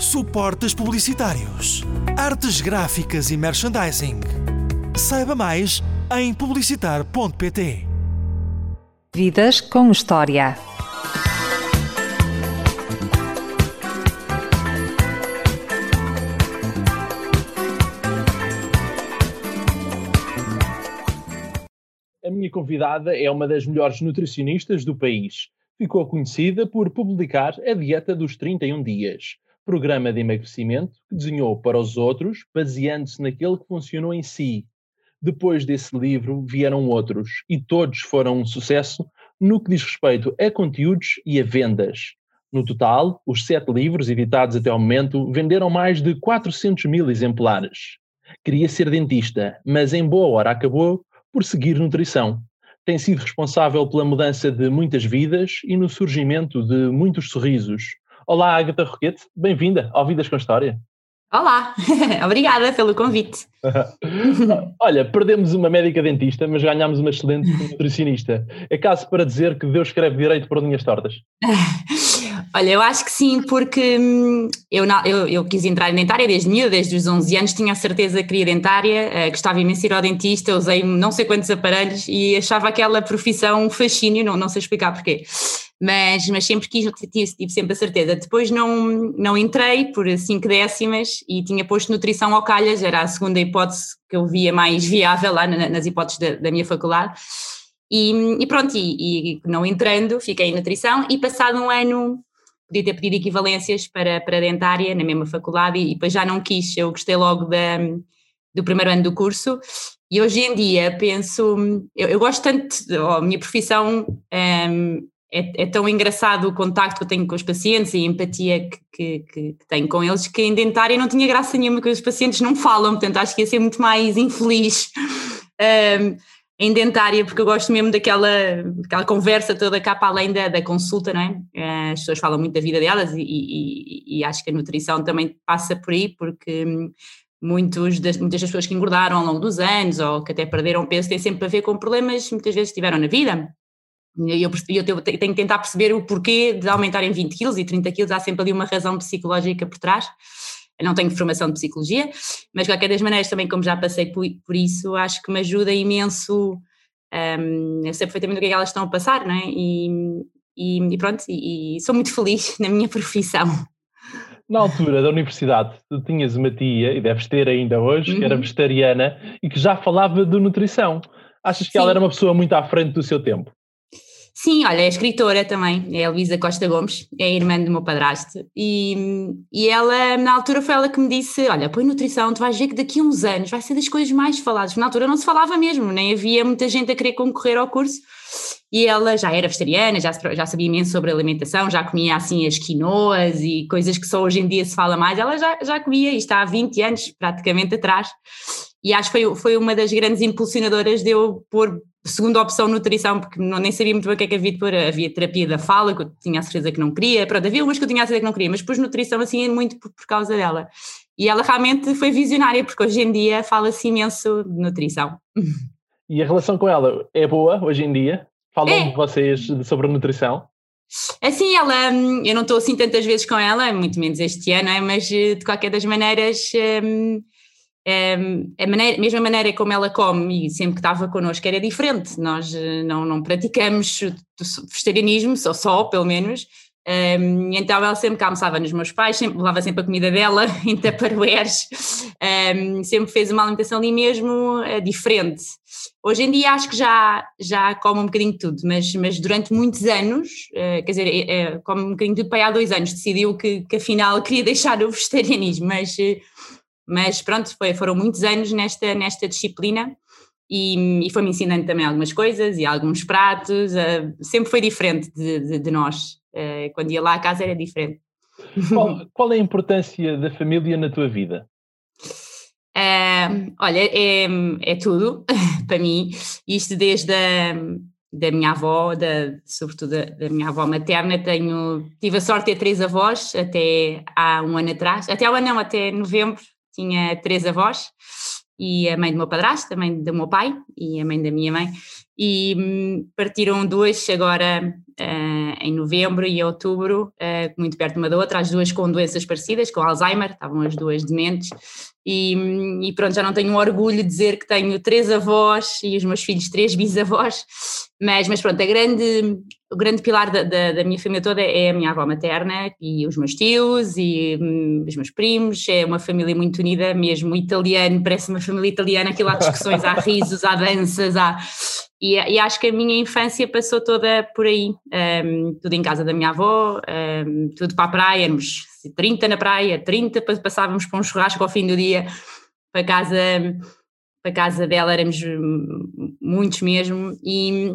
suportes publicitários, artes gráficas e merchandising. Saiba mais em publicitar.pt. Vidas com História. A minha convidada é uma das melhores nutricionistas do país. Ficou conhecida por publicar A Dieta dos 31 Dias, programa de emagrecimento que desenhou para os outros, baseando-se naquele que funcionou em si. Depois desse livro vieram outros, e todos foram um sucesso no que diz respeito a conteúdos e a vendas. No total, os sete livros editados até ao momento venderam mais de 400 mil exemplares. Queria ser dentista, mas em boa hora acabou por seguir nutrição. Tem sido responsável pela mudança de muitas vidas e no surgimento de muitos sorrisos. Olá, Agatha Roquete, bem-vinda ao Vidas com História. Olá, obrigada pelo convite. Olha, perdemos uma médica dentista, mas ganhámos uma excelente nutricionista. É caso para dizer que Deus escreve direito por linhas tortas? Olha, eu acho que sim, porque hum, eu, eu, eu, quis entrar em dentária desde miúdo, desde os 11 anos, tinha a certeza que queria dentária, uh, gostava imenso de ir ao dentista, usei não sei quantos aparelhos e achava aquela profissão um fascínio, não, não sei explicar porquê. Mas, mas sempre quis, tive, tive sempre a certeza. Depois não, não entrei por 5 décimas e tinha posto nutrição ao calhas, era a segunda hipótese que eu via mais viável lá nas hipóteses da, da minha faculdade. E, e pronto, e, e, não entrando, fiquei em nutrição e passado um ano podia ter pedido equivalências para, para dentária na mesma faculdade e, e depois já não quis, eu gostei logo da, do primeiro ano do curso e hoje em dia penso, eu, eu gosto tanto, a minha profissão um, é, é, tão engraçado o contacto que eu tenho com os pacientes e a empatia que, que, que, tenho com eles que em dentária não tinha graça nenhuma que os pacientes não falam, portanto acho que ia ser muito mais infeliz um, em dentária, porque eu gosto mesmo daquela, daquela conversa toda cá para além da, da consulta, não é? Eh, as pessoas falam muito da vida delas e, e, e acho que a nutrição também passa por aí, porque muitos das, muitas das pessoas que engordaram ao longo dos anos ou que até perderam peso têm sempre a ver com problemas muitas vezes tiveram na vida. E eu, eu, eu tenho que tentar perceber o porquê de aumentarem 20 quilos e 30 quilos, há sempre ali uma razão psicológica por trás. Eu não tenho formação de psicologia, mas de qualquer das maneiras também como já passei por, por isso, acho que me ajuda imenso, um, eu sei perfeitamente o que é que elas estão a passar, não é? E, e, e pronto, e, e, sou muito feliz na minha profissão. Na altura da universidade, tu tinhas uma tia, e deves ter ainda hoje, uhum. que era uhum. vegetariana e que já falava de nutrição. Achas que Sim. ela era uma pessoa muito à frente do seu tempo? Sim, olha, é escritora também, é a Luísa Costa Gomes, é a irmã do meu padrasto, e, e ela, na altura, foi ela que me disse: Olha, põe nutrição, tu vais ver que daqui a uns anos vai ser das coisas mais faladas. Na altura não se falava mesmo, nem havia muita gente a querer concorrer ao curso, e ela já era vegetariana, já, já sabia imenso sobre alimentação, já comia assim as quinoas e coisas que só hoje em dia se fala mais, ela já, já comia, e está há 20 anos praticamente atrás. E acho que foi, foi uma das grandes impulsionadoras de eu pôr segunda opção nutrição, porque não, nem sabia muito bem o que é que havia de pôr. Havia terapia da fala, que eu tinha a certeza que não queria, pronto, havia umas que eu tinha a certeza que não queria, mas pus nutrição assim muito por, por causa dela. E ela realmente foi visionária, porque hoje em dia fala-se imenso de nutrição. E a relação com ela é boa hoje em dia? Falam é. vocês sobre nutrição? Assim, ela, hum, eu não estou assim tantas vezes com ela, muito menos este ano, é? mas eh, de qualquer das maneiras. Um, a maneira, mesma maneira como ela come e sempre que estava connosco era diferente. Nós eh, não, não praticamos vegetarianismo, só só, pelo menos. Um, então ela sempre que almoçava nos meus pais, sempre, levava sempre a comida dela em tupperwares, um, sempre fez uma alimentação ali mesmo uh, diferente. Hoje em dia acho que já, já come um bocadinho de tudo, mas, mas durante muitos anos, uh, quer dizer, é, come um bocadinho de tudo para há dois anos, decidiu que, que afinal queria deixar o vegetarianismo, mas mas pronto, foi, foram muitos anos nesta, nesta disciplina e, e foi-me ensinando também algumas coisas e alguns pratos. Uh, sempre foi diferente de, de, de nós. Uh, quando ia lá a casa era diferente. Qual, qual, é a importância da família na tua vida? Uh, olha, é, é tudo para mim. Isto desde a da minha avó, da, sobretudo da, da, minha avó materna, tenho, tive a sorte de ter três avós até há um ano atrás, até há um ano não, até novembro tinha três avós e a mãe do meu padrasto, a mãe do meu pai e a mãe da minha mãe. e hum, partiram duas agora uh, em novembro e outubro, uh, muito perto uma da outra, as duas com doenças parecidas, com Alzheimer, estavam as duas dementes, e, hum, e, pronto, já não tenho orgulho de dizer que tenho três avós e os meus filhos três bisavós, mas, mas pronto, a grande, o grande pilar da, da, da minha família toda é a minha avó materna e os meus tios e hum, os meus primos, é uma família muito unida, mesmo italiano, parece uma família italiana, aquilo há discussões, há risos, há danças, há e, e, acho que a minha infância passou toda por aí, um, tudo em casa da minha avó, um, tudo para a praia, éramos 30 na praia, 30 passávamos para um churrasco ao fim do dia, para casa, para casa dela éramos muitos mesmo, e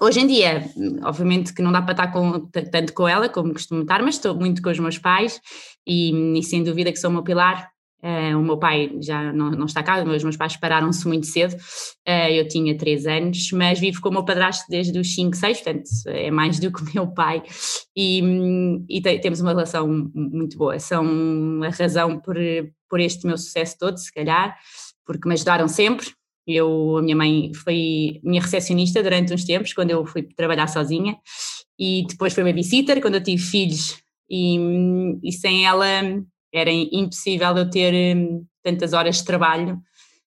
hoje em dia, obviamente que não dá para estar com, tanto com ela como costumo estar, mas estou muito com os meus pais, e, e sem dúvida que sou o meu pilar, Uh, o meu pai já não, não está cá, os meus pais pararam-se muito cedo, uh, eu tinha 3 anos, mas vivo com o meu padrasto desde os 5, 6, portanto é mais do que o meu pai, e, e te, temos uma relação muito boa. São a razão por, por este meu sucesso todo, se calhar, porque me ajudaram sempre. Eu, a minha mãe foi minha recepcionista durante uns tempos, quando eu fui trabalhar sozinha, e depois foi babysitter quando eu tive filhos, e, e sem ela era impossível eu ter hum, tantas horas de trabalho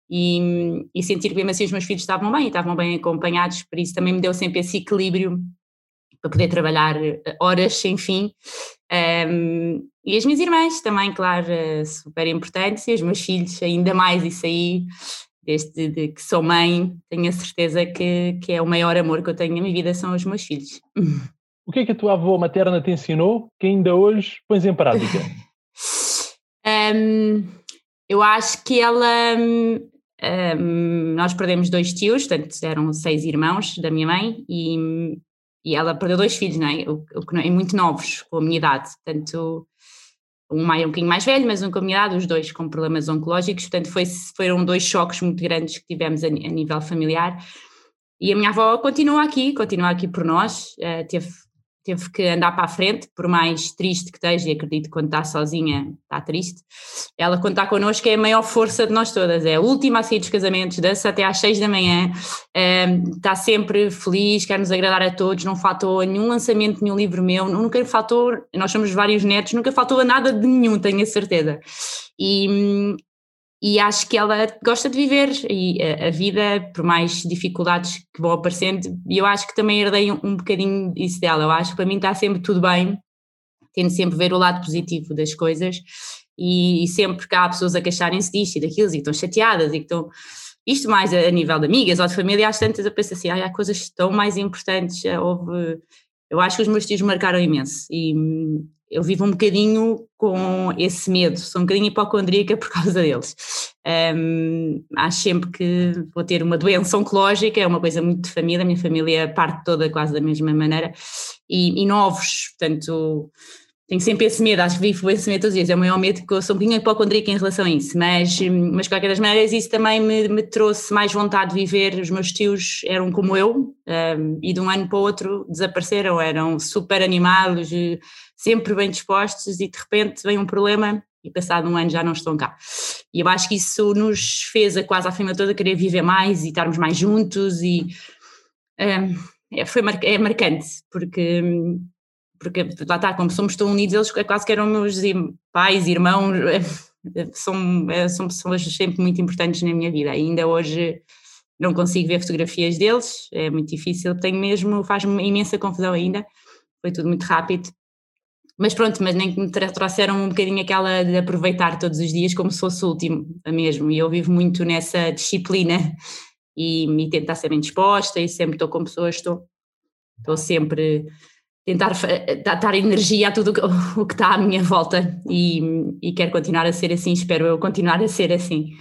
e, e sentir que mesmo assim os meus filhos estavam bem, estavam bem acompanhados, por isso também me deu sempre esse equilíbrio para poder trabalhar eh, horas sem fim. Um, e as minhas irmãs também, claro, eh, super importantes, e os meus filhos ainda mais, isso aí, desde de que sou mãe, tenho a certeza que, que é o maior amor que eu tenho na minha vida, são os meus filhos. O que é que a tua avó materna te ensinou que ainda hoje pões em prática? Um, eu acho que ela. Um, nós perdemos dois tios, portanto eram seis irmãos da minha mãe e, e ela perdeu dois filhos, não é? O, o, é muito novos, com a minha idade. Portanto, um, mais, um bocadinho mais velho, mas um com a minha idade, os dois com problemas oncológicos. Portanto, foi, foram dois choques muito grandes que tivemos a, a nível familiar. E a minha avó continua aqui, continua aqui por nós. Uh, teve teve que andar para a frente, por mais triste que esteja, e acredito que quando está sozinha está triste, ela quando está connosco é a maior força de nós todas, é a última a sair dos casamentos, dança até às seis da manhã, ehm, está sempre feliz, quer nos agradar a todos, não faltou nenhum lançamento, nenhum livro meu, nunca faltou, nós somos vários netos, nunca faltou a nada de nenhum, tenho a certeza. E, e acho que ela gosta de viver e a, a, vida, por mais dificuldades que vão aparecendo, e eu acho que também herdei um, um bocadinho isso dela. Eu acho que para mim está sempre tudo bem, tendo sempre ver o lado positivo das coisas, e, e sempre que há pessoas a queixarem-se disto e daquilo, e estão chateadas e que estão. Isto mais a, a nível de amigas ou de família, às tantas eu penso assim, ah, há coisas tão mais importantes. Houve, eu acho que os meus tios marcaram imenso e, eu vivo um bocadinho com esse medo, sou um bocadinho hipocondríaca por causa deles. Um, acho sempre que vou ter uma doença oncológica, é uma coisa muito de família, a minha família parte toda quase da mesma maneira, e, e novos, portanto, tenho sempre esse medo, acho que vivo esse medo todos os dias, é o maior medo que eu sou um bocadinho hipocondríaca em relação a isso, mas, mas de qualquer das maneiras isso também me, me trouxe mais vontade de viver, os meus tios eram como eu, um, e de um ano para o outro desapareceram, eram super animados, sempre bem dispostos e de repente vem um problema e passado um ano já não estão cá. E eu acho que isso nos fez a quase a família toda querer viver mais e estarmos mais juntos e é, foi mar, é marcante, porque, porque lá está, como somos tão unidos, eles quase que eram meus pais, irmãos, são, é, são pessoas sempre muito importantes na minha vida, ainda hoje não consigo ver fotografias deles, é muito difícil, tenho mesmo, faz-me imensa confusão ainda, foi tudo muito rápido, mas pronto, mas nem que me trouxeram um bocadinho aquela de aproveitar todos os dias como se fosse o último mesmo. E eu vivo muito nessa disciplina e, e tentar ser bem disposta e sempre estou com pessoas, estou, estou sempre tentar dar energia a tudo o que está à minha volta e, e quero continuar a ser assim, espero eu continuar a ser assim.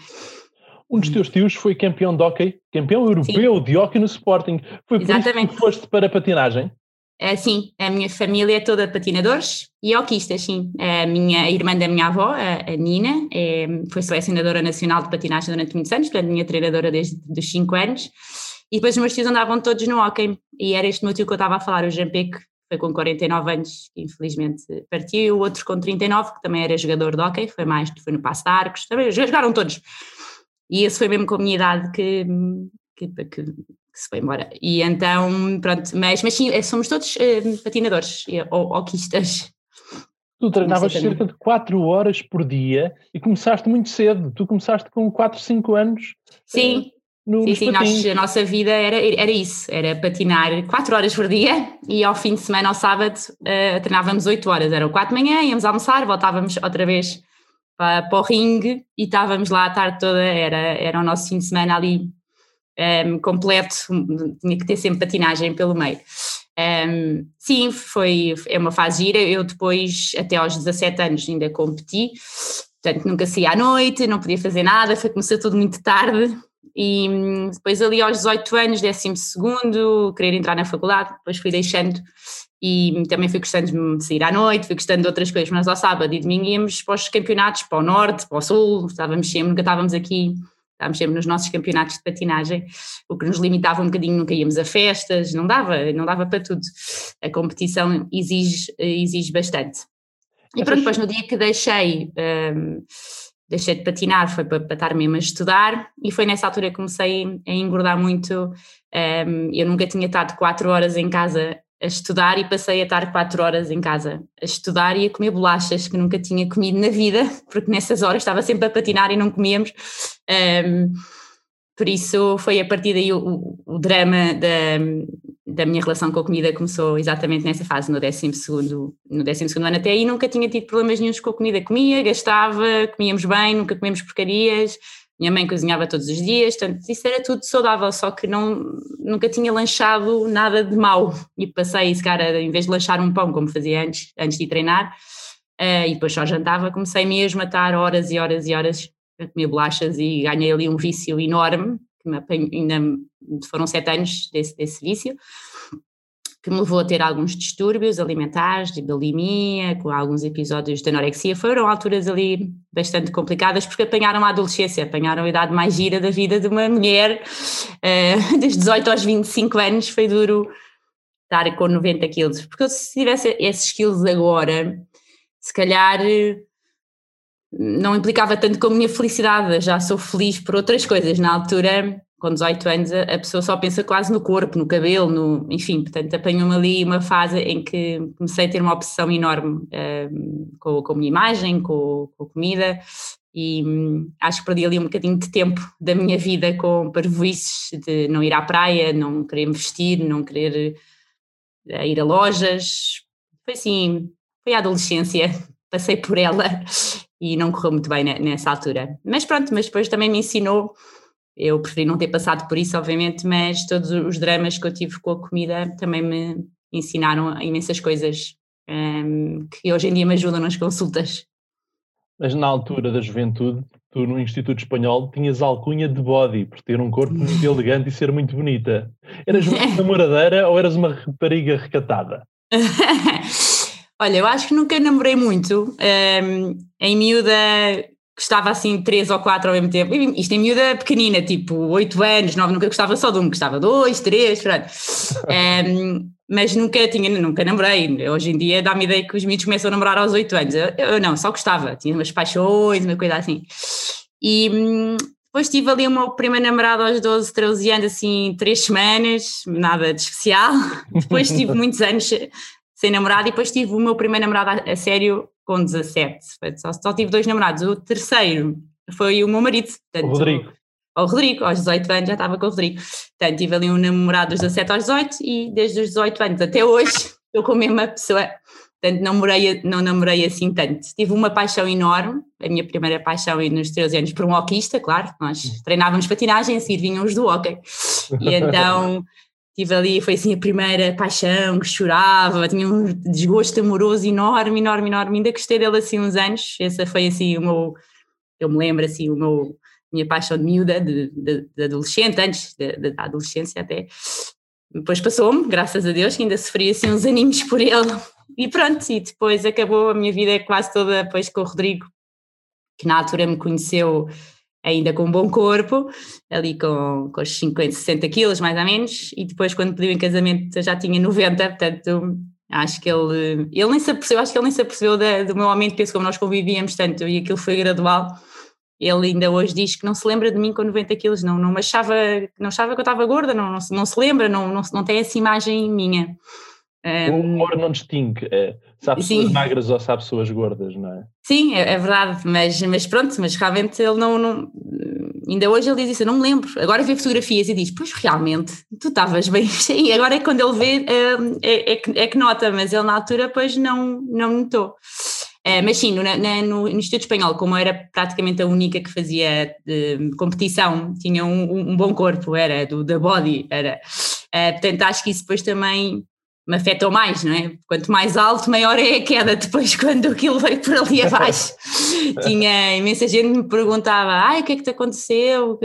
Um dos teus tios foi campeão de hockey, campeão europeu Sim. de hockey no Sporting. Foi por Exatamente. isso que foste para a patinagem? É, sim, a minha família é toda patinadores e hoquistas, sim. A minha irmã da minha avó, a, Nina, é, foi selecionadora nacional de patinagem durante muitos anos, portanto, minha treinadora desde os 5 anos. E depois os meus tios andavam todos no hockey. E era este meu tio que eu estava a falar, o Jean Peck, foi com 49 anos, infelizmente partiu, e o outro com 39, que também era jogador de hockey, foi mais, foi no Passo de Arcos, também jogaram todos. E esse foi mesmo com a minha idade que, que, que se foi embora. E então, pronto, mas, mas sim, somos todos uh, patinadores ou hoquistas. Tu treinavas cerca de 4 horas por dia e começaste muito cedo. Tu começaste com 4, 5 anos. Sim. No, sim, sim, nós, a nossa vida era, era isso, era patinar 4 horas por dia e ao fim de semana, ao sábado, uh, treinávamos 8 horas, eram 4 de manhã, íamos almoçar, voltávamos outra vez para, para o ringue e estávamos lá a tarde toda, era, era o nosso fim de semana ali um, completo, tinha que ter sempre patinagem pelo meio. Um, sim, foi, é uma fase gira. Eu depois, até aos 17 anos, ainda competi, portanto nunca saía à noite, não podia fazer nada, foi começar tudo muito tarde. E hum, depois, ali aos 18 anos, 12, querer entrar na faculdade, depois fui deixando e também fui gostando de sair à noite, fui gostando de outras coisas, mas ao sábado e domingo íamos para os campeonatos, para o norte, para o sul, estávamos sempre, nunca estávamos aqui estávamos sempre nos nossos campeonatos de patinagem, o que nos limitava um bocadinho, nunca íamos a festas, não dava, não dava para tudo. A competição exige, exige bastante. E pronto, depois no dia que deixei, um, deixei de patinar foi para, para estar mesmo a estudar e foi nessa altura que comecei a engordar muito. Um, eu nunca tinha estado quatro horas em casa a estudar e passei a estar quatro horas em casa a estudar e a comer bolachas que nunca tinha comido na vida, porque nessas horas estava sempre a patinar e não comíamos. Um, por isso foi a partir daí o, o, drama da, da minha relação com a comida começou exatamente nessa fase, no 12 no 12 ano. Até aí nunca tinha tido problemas nenhums com a comida, comia, gastava, comíamos bem, nunca comíamos porcarias, minha mãe cozinhava todos os dias, portanto, isso era tudo saudável, só que não, nunca tinha lanchado nada de mau. E passei, se cara, em vez de lanchar um pão, como fazia antes, antes de treinar, uh, e depois só jantava, comecei mesmo a estar horas e horas e horas a comer bolachas e ganhei ali um vício enorme, que me apanho, ainda foram sete anos desse, desse vício que me levou a ter alguns distúrbios alimentares, de bulimia, com alguns episódios de anorexia. Foram alturas ali bastante complicadas porque apanharam a adolescência, apanharam a idade mais gira da vida de uma mulher. Uh, dos 18 aos 25 anos foi duro estar com 90 quilos. Porque se tivesse esses quilos agora, se calhar não implicava tanto com a minha felicidade. Já sou feliz por outras coisas. Na altura com 18 anos a, pessoa só pensa quase no corpo, no cabelo, no, enfim, portanto apanhou-me ali uma fase em que comecei a ter uma obsessão enorme um, com, com a minha imagem, com, com a comida e um, acho que perdi ali um bocadinho de tempo da minha vida com parvoices de não ir à praia, não querer vestir, não querer uh, ir a lojas, foi assim, foi a adolescência, passei por ela e não correu muito bem nessa altura, mas pronto, mas depois também me ensinou eu preferi não ter passado por isso, obviamente, mas todos os dramas que eu tive com a comida também me ensinaram imensas coisas um, que hoje em dia me ajudam nas consultas. Mas na altura da juventude, tu no Instituto Espanhol tinhas alcunha de body, por ter um corpo muito elegante e ser muito bonita. Eras uma namoradeira ou eras uma rapariga recatada? Olha, eu acho que nunca namorei muito. Um, em miúda gostava assim três ou quatro ao mesmo tempo. Isto em miúda pequenina, tipo oito anos, nove, nunca gostava só de um, gostava dois, três, pronto. Um, mas nunca tinha, nunca namorei. Hoje em dia dá-me ideia que os miúdos começam a namorar aos oito anos. Eu, eu, não, só gostava, tinha umas paixões, uma coisa assim. E hum, depois tive ali o meu primeiro namorado aos 12, 13 anos, assim, três semanas, nada de especial. Depois tive muitos anos sem namorado e depois tive o meu primeiro namorado a, a sério com 17. Só, só tive dois namorados. O terceiro foi o meu marido. Portanto, o Rodrigo. O Rodrigo, aos 18 anos já estava com o Rodrigo. Portanto, tive ali um namorado dos 17 aos 18 e desde os 18 anos até hoje estou com a mesma pessoa. Portanto, não namorei, não namorei assim tanto. Tive uma paixão enorme, a minha primeira paixão nos 13 anos, por um hoquista, claro. Nós hum. treinávamos patinagem, assim, vinham os do hockey. E então tive ali, foi assim a primeira paixão, que chorava, tinha um desgosto amoroso enorme, enorme, enorme, ainda gostei dele assim uns anos, essa foi assim o meu, eu me lembro assim, o meu, minha paixão de miúda, de, de, de adolescente, antes da adolescência até, depois passou-me, graças a Deus, que ainda sofri assim uns aninhos por ele, e pronto, e depois acabou a minha vida quase toda depois com o Rodrigo, que na altura me conheceu ainda com um bom corpo, ali com, com os 50, 60 quilos mais ou menos, e depois quando pediu em casamento já tinha 90, portanto acho que ele, ele nem se apercebeu, acho que ele nem se apercebeu da, do meu aumento de peso como nós convivíamos tanto e aquilo foi gradual, ele ainda hoje diz que não se lembra de mim com 90 quilos, não, não achava, não achava que eu estava gorda, não, não, não se lembra, não, não, não tem essa imagem minha. Um, o humor não distingue, é, sabe pessoas magras ou sabe pessoas gordas, não é? Sim, é, é, verdade, mas, mas pronto, mas realmente ele não, não, ainda hoje ele diz isso, eu não me lembro, agora vê fotografias e diz, pois realmente, tu estavas bem cheio, agora é quando ele vê, é, é, é, que nota, mas ele na altura pois não, não notou. Uh, mas sim, no, na, no, no, Instituto Espanhol, como eu era praticamente a única que fazia uh, competição, tinha um, um, bom corpo, era do da body, era. Uh, portanto, acho que isso depois também me afetou mais, não é? Quanto mais alto, maior é a queda depois quando aquilo veio por ali abaixo. Tinha imensa gente que me perguntava, ai, o que é que te aconteceu?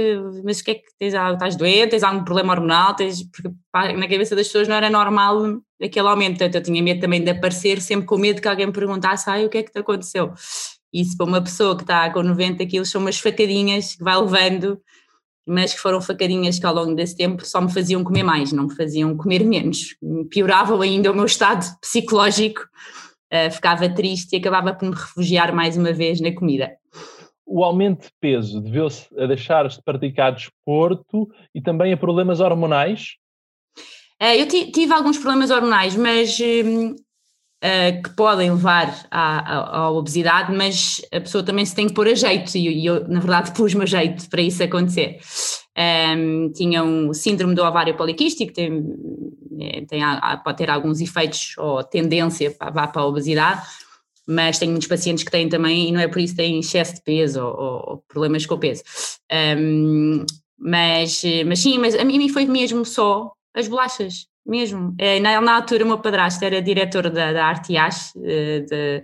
Mas o que é que tens? Estás doente? Tens algum problema hormonal? Tens... Porque na cabeça das pessoas não era normal aquele aumento, portanto eu tinha medo também de aparecer sempre com medo que alguém me perguntasse, ai, o que é que te aconteceu? Isso para uma pessoa que está com 90 quilos são umas facadinhas que vai levando mas que foram facadinhas que ao longo desse tempo só me faziam comer mais, não me faziam comer menos. Pioravam ainda o meu estado psicológico, uh, ficava triste e acabava por me refugiar mais uma vez na comida. O aumento de peso deveu-se a deixar-se de praticar desporto e também a problemas hormonais? Uh, eu tive alguns problemas hormonais, mas hum, uh, que podem levar à, à, à, obesidade, mas a pessoa também se tem que pôr a jeito, e eu, na verdade, pus-me a jeito para isso acontecer. Um, tinha um síndrome do ovário poliquístico, tem, é, tem, pode ter alguns efeitos ou tendência para, para a obesidade, mas tenho muitos pacientes que têm também, e não é por isso que têm excesso de peso ou, ou problemas com o peso. Um, mas, mas sim, mas a mim foi mesmo só as bolachas mesmo. É, na, na altura, o meu padrasto era diretor da, da Artias, eh, de,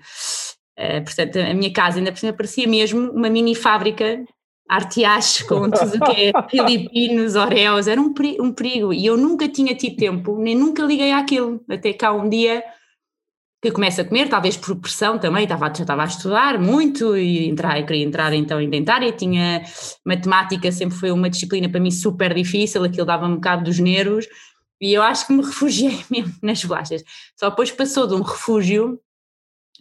uh, portanto, a minha casa ainda parecia mesmo uma mini fábrica Artias com tudo o que é filipinos, oreos, era um, um perigo. E eu nunca tinha tido tempo, nem nunca liguei àquilo. Até cá um dia que começo a comer, talvez por pressão também, estava, já estava a estudar muito e entrar, queria entrar então em dentária, tinha matemática, sempre foi uma disciplina para mim super difícil, aquilo dava-me um bocado dos nervos, e eu acho que me refugiei mesmo nas bolachas. Só depois passou de um refúgio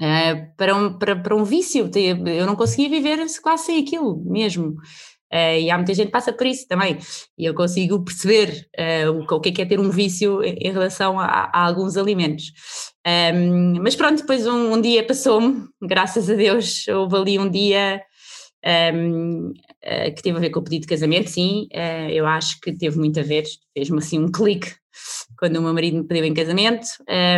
uh, para, um, para, para um vício. Eu não conseguia viver quase sem aquilo mesmo. Uh, e há muita gente que passa por isso também. E eu consigo perceber uh, o, o, que é, que é ter um vício em, em relação a, a, alguns alimentos. Um, ehm, mas pronto, depois um, um dia passou-me, graças a Deus, houve ali um dia um, ehm, uh, que teve a ver com o pedido de casamento, sim, eu acho que teve muito a ver, fez-me assim um clique quando o meu marido me pediu em casamento.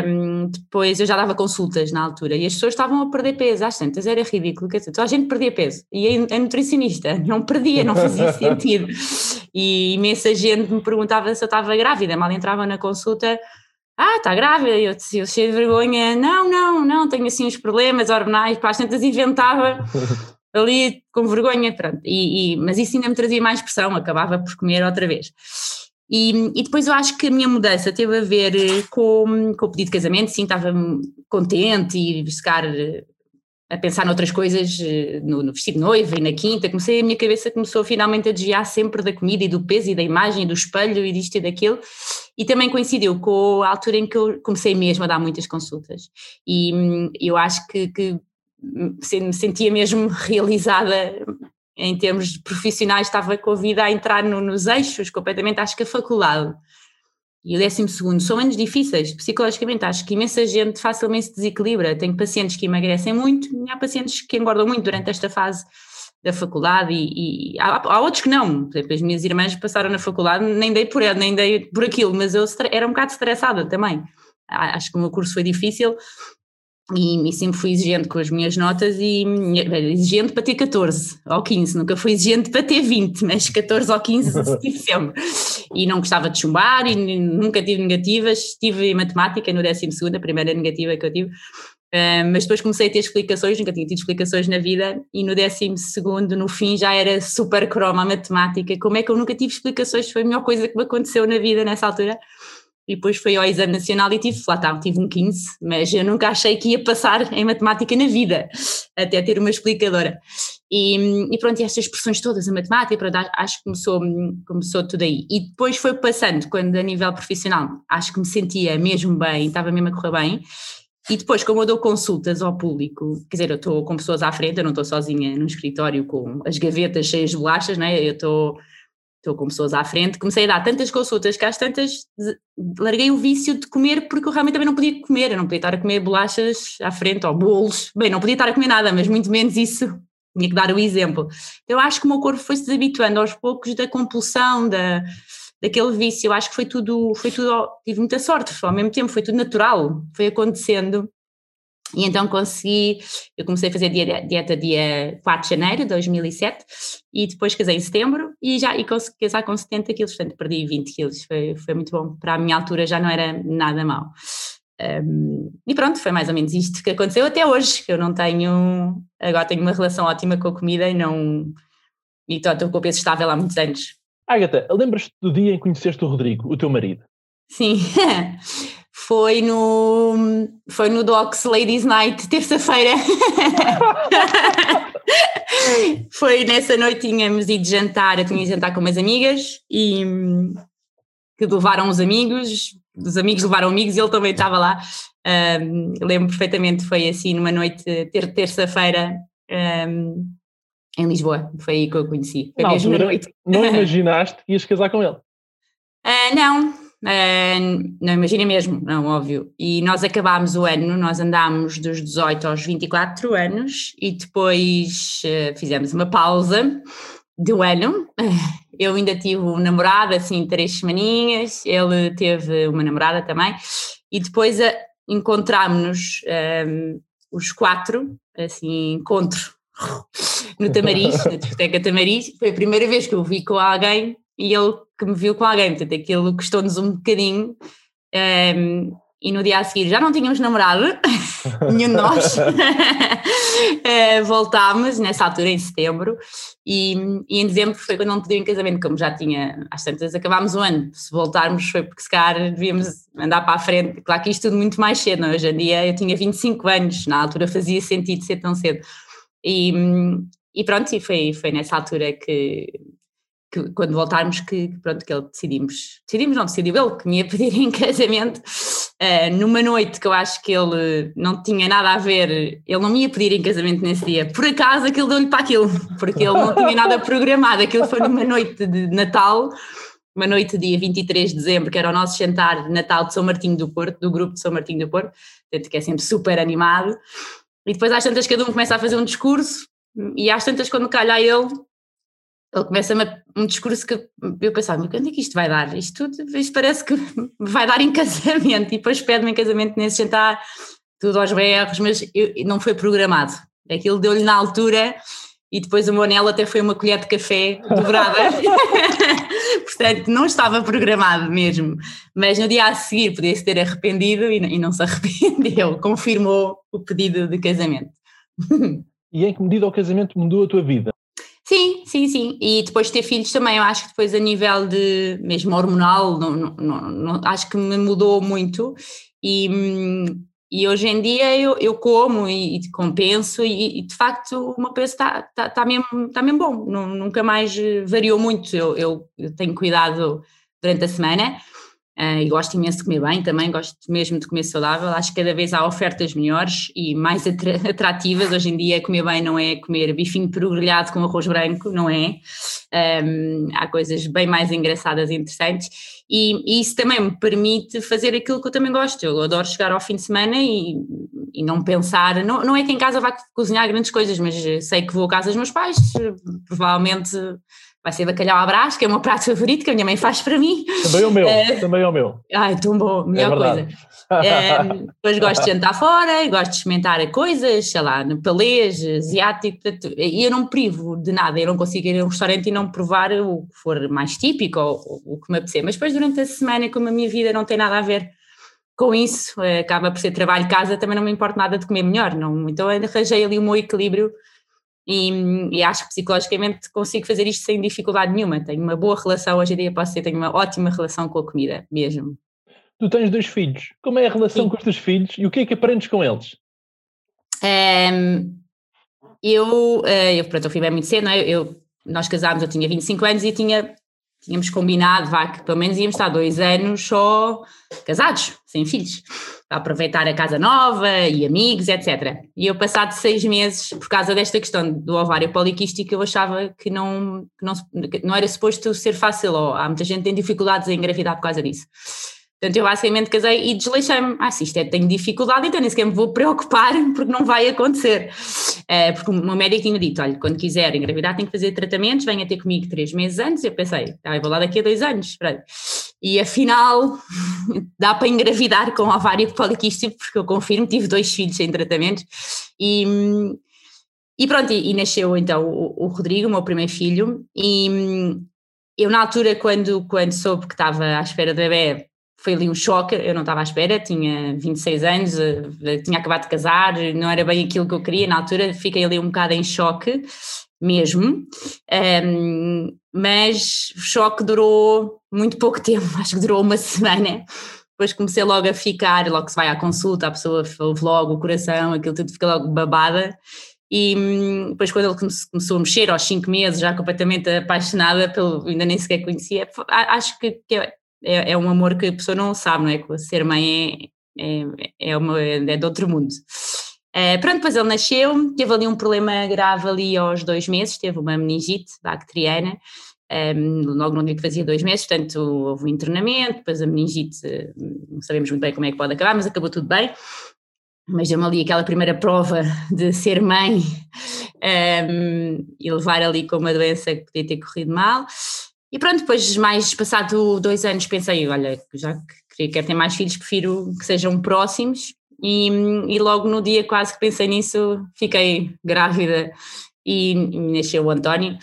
Um, depois eu já dava consultas na altura e as pessoas estavam a perder peso, às tantas era ridículo, quer dizer, toda a gente perdia peso e a, nutricionista não perdia, não fazia sentido. E imensa gente me perguntava se eu estava grávida, mal entrava na consulta. Ah, está grávida? Eu, eu cheio de vergonha. Não, não, não, tenho assim uns problemas hormonais. Para as tantas inventava ali com vergonha, pronto. E, e, mas isso ainda me trazia mais pressão, acabava por comer outra vez. E, e, depois eu acho que a minha mudança teve a ver eh, com, com o pedido de casamento, sim, estava contente e buscar eh, a pensar noutras coisas eh, no, no, vestido de noiva e na quinta, comecei, a minha cabeça começou finalmente a desviar sempre da comida e do peso e da imagem e do espelho e disto e daquilo, e também coincidiu com a altura em que eu comecei mesmo a dar muitas consultas, e hum, eu acho que, que hum, me sentia mesmo realizada em termos profissionais, estava com a vida a entrar no, nos eixos completamente, acho que a faculdade. E o décimo segundo são anos difíceis, psicologicamente, acho que imensa gente facilmente se desequilibra, tenho pacientes que emagrecem muito e há pacientes que engordam muito durante esta fase da faculdade e, e há, há, outros que não, por exemplo, as minhas irmãs passaram na faculdade, nem dei por ela, nem dei por aquilo, mas eu era um bocado estressada também, acho que o meu curso foi difícil e, e, sempre fui exigente com as minhas notas e exigente para ter 14 ou 15, nunca fui exigente para ter 20, mas 14 ou 15 tive sempre. E não gostava de chumbar e nunca tive negativas, tive matemática no 12 a primeira negativa que eu tive, uh, mas depois comecei a ter explicações, nunca tinha tido explicações na vida e no 12 no fim já era super croma a matemática, como é que eu nunca tive explicações, foi a melhor coisa que me aconteceu na vida nessa altura e depois fui ao exame nacional e tive, lá está, tive um 15, mas eu nunca achei que ia passar em matemática na vida, até ter uma explicadora. E, e pronto, e estas expressões todas, a matemática, pronto, acho que começou, começou tudo aí. E depois foi passando, quando a nível profissional, acho que me sentia mesmo bem, estava mesmo a correr bem, E depois, como eu dou consultas ao público, quer dizer, eu estou com pessoas à frente, eu não estou sozinha no escritório com as gavetas cheias de bolachas, né? eu estou, estou com pessoas à frente, comecei a dar tantas consultas que às tantas larguei o vício de comer porque eu realmente também não podia comer, eu não podia estar a comer bolachas à frente ou bolos, bem, não podia estar a comer nada, mas muito menos isso, tinha que dar o exemplo. Eu acho que o meu corpo foi se desabituando aos poucos da compulsão, da daquele vício. Eu acho que foi tudo, foi tudo, tive muita sorte, ao mesmo tempo foi tudo natural, foi acontecendo. E então consegui, eu comecei a fazer dieta dia 4 de janeiro de 2007 e depois casei em setembro e já e consegui casar com 70 quilos, portanto perdi 20 quilos, foi, foi muito bom. Para a minha altura já não era nada mal. Um, e pronto, foi mais ou menos isto que aconteceu até hoje, que eu não tenho, agora tenho uma relação ótima com a comida e não, e estou com o peso estável há muitos anos. Agatha, lembras-te do dia em que conheceste o Rodrigo, o teu marido? Sim, foi no, foi no Docs Ladies Night, terça-feira. foi nessa noite tínhamos ido jantar, eu tinha ido jantar com umas amigas e que levaram os amigos, os amigos levaram amigos e ele também estava lá. Um, lembro perfeitamente, foi assim numa noite, ter, terça-feira, um, em Lisboa, foi aí que eu conheci. Foi na mesmo altura, noite. Não imaginaste que ias casar com ele? Uh, não, uh, não imagina mesmo, não, óbvio. E nós acabámos o ano, nós andámos dos 18 aos 24 anos e depois uh, fizemos uma pausa do ano. Eu ainda tive um namorado, assim, três semaninhas, ele teve uma namorada também, e depois uh, encontrámos-nos um, os quatro, assim, encontro no Tamariz, na discoteca Tamariz. Foi a primeira vez que eu vi com alguém e ele que me viu com alguém, portanto aquilo custou-nos um bocadinho. Um, e no dia a seguir já não tínhamos namorado, nenhum de nós. uh, voltámos nessa altura, em setembro, e, e, em dezembro foi quando não pediu em casamento, como já tinha, às tantas acabámos o ano. Se voltarmos foi porque se calhar devíamos andar para a frente. Claro que isto tudo muito mais cedo, não? É? hoje em dia eu tinha 25 anos, na altura fazia sentido ser tão cedo. E, e pronto, e foi, foi nessa altura que, que quando voltarmos que, pronto, que ele decidimos, decidimos não, decidiu ele que me ia pedir em casamento uh, numa noite que eu acho que ele não tinha nada a ver, ele não me ia pedir em casamento nesse dia, por acaso aquilo deu-lhe para aquilo, porque ele não tinha nada programado, aquilo foi numa noite de Natal, uma noite dia 23 de dezembro, que era o nosso jantar de Natal de São Martinho do Porto, do grupo de São Martinho do Porto, que é sempre super animado, e depois às tantas cada um começa a fazer um discurso e às tantas quando calha ele, ele começa um discurso que eu pensava, mas quando é que isto vai dar? Isto, tudo, isto parece que vai dar em casamento e depois pede-me em casamento nesse jantar, tudo aos berros, mas eu, não foi programado. Aquilo deu-lhe na altura e depois o meu anel até foi uma colher de café dobrada. Portanto, não estava programado mesmo. Mas no dia a seguir podia-se ter arrependido e, e não se arrependeu, confirmou o pedido de casamento. E em que medida o casamento mudou a tua vida? Sim, sim, sim. E depois de ter filhos também, eu acho que depois a nível de, mesmo hormonal, não, não, não, acho que me mudou muito. E, e hoje em dia eu, eu como e, e compenso e, e, de facto o meu peso está tá, tá mesmo, tá mesmo bom, nunca mais variou muito, eu, eu, eu tenho cuidado durante a semana Uh, e gosto imenso de comer bem também, gosto mesmo de comer saudável. Acho que cada vez há ofertas melhores e mais atrativas. Hoje em dia, comer bem não é comer bifinho peru grelhado com arroz branco, não é? Um, há coisas bem mais engraçadas e interessantes. E, e, isso também me permite fazer aquilo que eu também gosto. Eu adoro chegar ao fim de semana e, e não pensar. Não, não é que em casa vá cozinhar grandes coisas, mas sei que vou à casa dos meus pais, provavelmente vai ser bacalhau à brás, que é o meu prato favorito, que a minha mãe faz para mim. Também é o meu, uh, também é o meu. Ai, tão bom, melhor é coisa. Uh, depois gosto de jantar fora, gosto de experimentar coisas, sei lá, no palês, asiático, e eu não me privo de nada, eu não consigo ir a um restaurante e não provar o que for mais típico ou, ou o que me apetecer, mas depois durante a semana, como a minha vida não tem nada a ver com isso, eh, acaba por ser trabalho casa, também não me importa nada de comer melhor, não, então arranjei ali o meu equilíbrio e, e, acho que psicologicamente consigo fazer isto sem dificuldade nenhuma. Tenho uma boa relação, hoje em dia posso dizer, tenho uma ótima relação com a comida, mesmo. Tu tens dois filhos, como é a relação Sim. com os teus filhos e o que é que aprendes com eles? Um, eu, eh, eu, pronto, eu fui bem muito cedo, não é? eu, nós casámos, eu tinha 25 anos e tinha tínhamos combinado, vá, que pelo menos íamos estar dois anos só casados, sem filhos, para aproveitar a casa nova e amigos, etc. E eu, passado seis meses, por causa desta questão do ovário poliquístico, eu achava que não, que não, que não era suposto ser fácil, ou há muita gente que tem dificuldades em engravidar por causa disso. Portanto, eu basicamente casei e desleixei-me. Ah, se isto é, tenho dificuldade, então nem sequer me vou preocupar porque não vai acontecer. Uh, porque o meu médico tinha dito: olha, quando quiser engravidar, tem que fazer tratamentos, venha ter comigo três meses antes. Eu pensei, ah, eu vou lá daqui a dois anos. Pronto. E afinal, dá para engravidar com ovário poliquístico, porque eu confirmo, tive dois filhos em tratamentos. E, e pronto, e, e nasceu então o, o Rodrigo, o meu primeiro filho. E eu, na altura, quando, quando soube que estava à espera do bebê, foi ali um choque, eu não estava à espera, tinha 26 anos, eh, tinha acabado de casar, não era bem aquilo que eu queria, na altura fiquei ali um bocado em choque mesmo, um, mas o choque durou muito pouco tempo, acho que durou uma semana, depois comecei logo a ficar, logo se vai à consulta, a pessoa ouve logo o coração, aquilo tudo fica logo babada, e hum, depois quando ele começou a mexer aos 5 meses, já completamente apaixonada, pelo, ainda nem sequer conhecia, acho que, que é é, um amor que a pessoa não sabe, não é? Ser mãe é, é, é, uma, é de outro mundo. Uh, pronto, depois ele nasceu, teve ali um problema grave ali aos dois meses, teve uma meningite bacteriana, um, ehm, logo no dia que fazia dois meses, portanto houve um internamento, depois a meningite, não sabemos muito bem como é que pode acabar, mas acabou tudo bem. Mas deu-me ali aquela primeira prova de ser mãe um, ehm, e levar ali com uma doença que podia ter corrido mal. E pronto, depois, mais passado dois anos, pensei: olha, já que quero ter mais filhos, prefiro que sejam próximos. E, e logo no dia, quase que pensei nisso, fiquei grávida e, nasceu o António.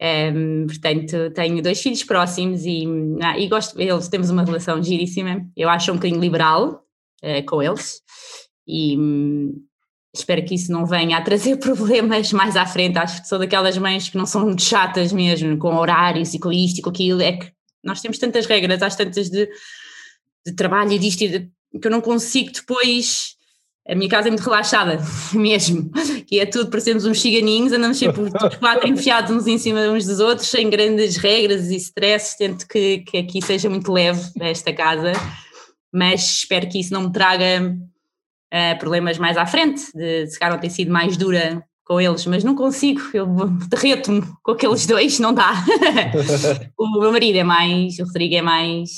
Um, portanto, tenho dois filhos próximos e, ah, e gosto, eles temos uma relação giríssima. Eu acho um bocadinho liberal uh, com eles. E, espero que isso não venha a trazer problemas mais à frente. Acho que sou daquelas mães que não são muito chatas mesmo, com horário ciclístico, aquilo. É que nós temos tantas regras, às tantas de, de trabalho e disto, e de, que eu não consigo depois. A minha casa é muito relaxada, mesmo, que é tudo, parecemos uns ciganinhos, andamos sempre os quatro enfiados uns em cima uns dos outros, sem grandes regras e stress, tento que, que aqui seja muito leve esta casa, mas espero que isso não me traga uh, problemas mais à frente, de se calhar ter sido mais dura com eles, mas não consigo, eu derreto-me com aqueles dois, não dá. o meu marido é mais, o Rodrigo é mais,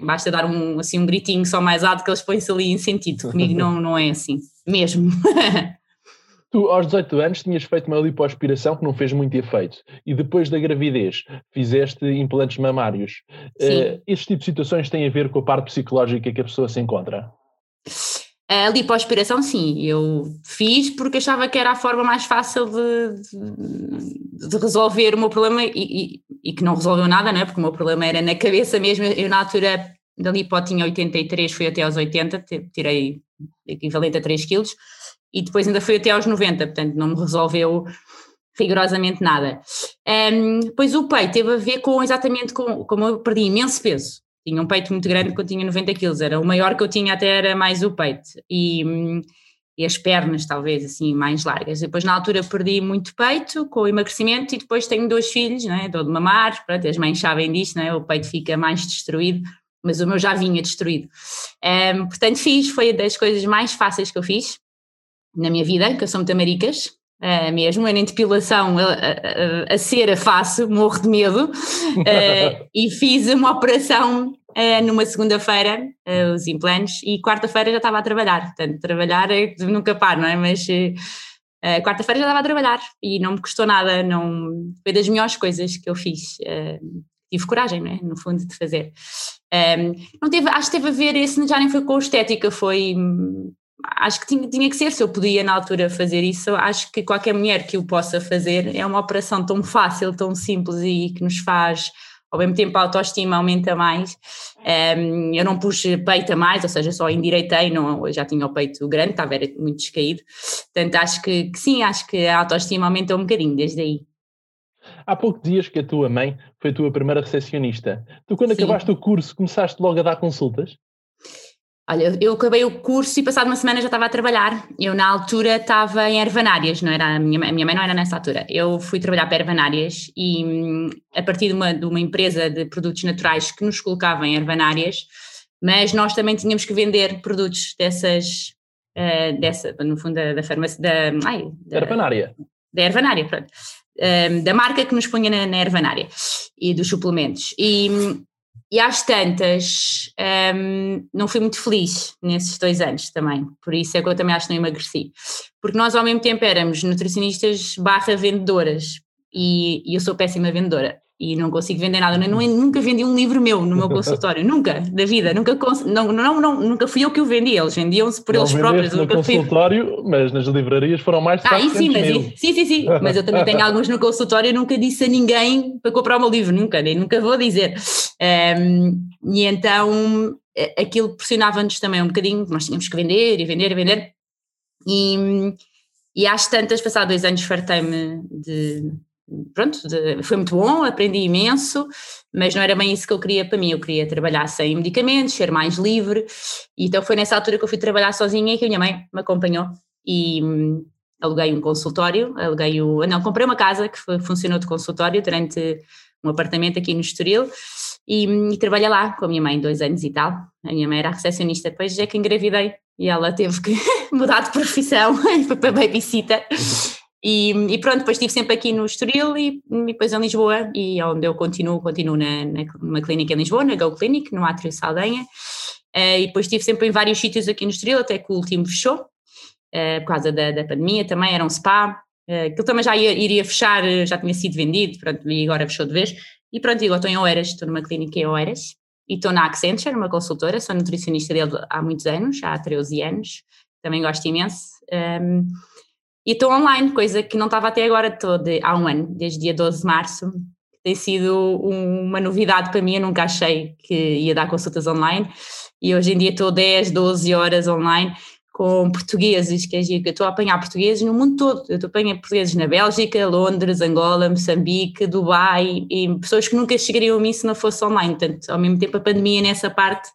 basta dar um, assim, um gritinho só mais alto que eles põem-se ali em sentido, comigo não, não é assim, mesmo. Tu, aos 18 anos, tinhas feito uma lipoaspiração que não fez muito efeito e depois da gravidez fizeste implantes mamários. Uh, estes tipos de situações têm a ver com a parte psicológica que a pessoa se encontra? A lipoaspiração, sim, eu fiz porque achava que era a forma mais fácil de, de, resolver o meu problema e, e, e, que não resolveu nada, não é? Porque o meu problema era na cabeça mesmo. Eu, na altura da lipo tinha 83, fui até aos 80, tirei equivalente a 3 quilos e depois ainda fui até aos 90, portanto não me resolveu rigorosamente nada. Um, pois o peito teve a ver com exatamente com como eu perdi imenso peso tinha um peito muito grande quando tinha 90 quilos, era o maior que eu tinha até era mais o peito e, e as pernas talvez assim mais largas. Depois na altura perdi muito peito com o emagrecimento e depois tenho dois filhos, não é? Dou de mamar, pronto, as mães sabem disto, não é? O peito fica mais destruído, mas o meu já vinha destruído. Um, portanto fiz, foi das coisas mais fáceis que eu fiz na minha vida, que eu sou muito amaricas, Uh, mesmo, eu nem depilação a, a, a, cera faço, morro de medo, uh, e fiz uma operação uh, numa segunda-feira, os implantes, e quarta-feira já estava a trabalhar, portanto, trabalhar é, nunca paro, não é? Mas quarta-feira já estava a trabalhar e não me custou nada, não, foi das melhores coisas que eu fiz. tive coragem, não é? No fundo, de fazer. Um, não teve, acho que teve a ver, esse já nem foi com estética, foi acho que tinha, tinha que ser, se eu podia na altura fazer isso, acho que qualquer mulher que o possa fazer é uma operação tão fácil, tão simples e que nos faz, ao mesmo tempo a autoestima aumenta mais. Um, eu não pus peito a mais, ou seja, só endireitei, não, já tinha o peito grande, estava muito descaído. Portanto, acho que, que sim, acho que a autoestima aumentou um bocadinho desde aí. Há pouco dias que a tua mãe foi a tua primeira recepcionista. Tu, quando Sim. acabaste o curso, começaste logo a dar consultas? Olha, eu acabei o curso e passado uma semana já estava a trabalhar. Eu na altura estava em Ervanárias, não era a minha, a minha mãe não era nessa altura. Eu fui trabalhar para Ervanárias e a partir de uma, de uma empresa de produtos naturais que nos colocava em Ervanárias, mas nós também tínhamos que vender produtos dessas, uh, dessa, no fundo da, da farmácia, da, ai, da Ervanária. Da Ervanária, pronto. Um, da marca que nos punha na, na Ervanária e dos suplementos. E e às tantas, um, não fui muito feliz nesses dois anos também, por isso é que eu também acho que não emagreci. Porque nós ao mesmo tempo éramos nutricionistas barra vendedoras, e, e eu sou péssima vendedora e não consigo vender nada. Eu nunca vendi um livro meu no meu consultório, nunca, da vida, nunca, não, não, não, nunca fui eu que o vendi, eles vendiam-se por não eles próprios. No consultório, fui... mas nas livrarias foram mais de ah, sim, mas, sim, sim, sim, mas eu também tenho alguns no consultório e nunca disse a ninguém para comprar o meu livro, nunca, nem nunca vou dizer. Um, e então aquilo pressionava-nos também um bocadinho, nós tínhamos que vender e vender e vender. E, e às tantas, passados dois anos, fartei-me de pronto, de, foi muito bom, aprendi imenso, mas não era bem isso que eu queria para mim. Eu queria trabalhar sem medicamentos, ser mais livre. Então foi nessa altura que eu fui trabalhar sozinha e que a minha mãe me acompanhou e hum, aluguei um consultório, aluguei o. Não, comprei uma casa que foi, funcionou de consultório durante um apartamento aqui no Estoril e, hum, e trabalhei lá com a minha mãe dois anos e tal. A minha mãe era recepcionista, depois é que engravidei e ela teve que mudar de profissão para babysitter. E, e, pronto, depois estive sempre aqui no Estoril e, e, depois em Lisboa, e onde eu continuo, continuo na, na, numa clínica em Lisboa, na Go Clinic, no Átrio Saldanha, uh, e depois estive sempre em vários sítios aqui no Estoril, até que o último fechou, uh, por causa da, da, pandemia também, era um spa, uh, aquilo também já ia, iria fechar, já tinha sido vendido, pronto, e agora fechou de vez, e pronto, agora estou em Oeiras, estou numa clínica em Oeiras, e estou na Accenture, uma consultora, sou nutricionista dele há muitos anos, há 13 anos, também gosto imenso, um, ehm, e estou online, coisa que não estava até agora, de, há um ano, desde dia 12 de março. Tem sido um, uma novidade para mim, eu nunca achei que ia dar consultas online. E hoje em dia estou 10, 12 horas online com portugueses, que é que estou a apanhar portugueses no mundo todo. Eu estou a apanhar portugueses na Bélgica, Londres, Angola, Moçambique, Dubai, e pessoas que nunca chegariam a mim se não fosse online. Portanto, ao mesmo tempo, a pandemia nessa parte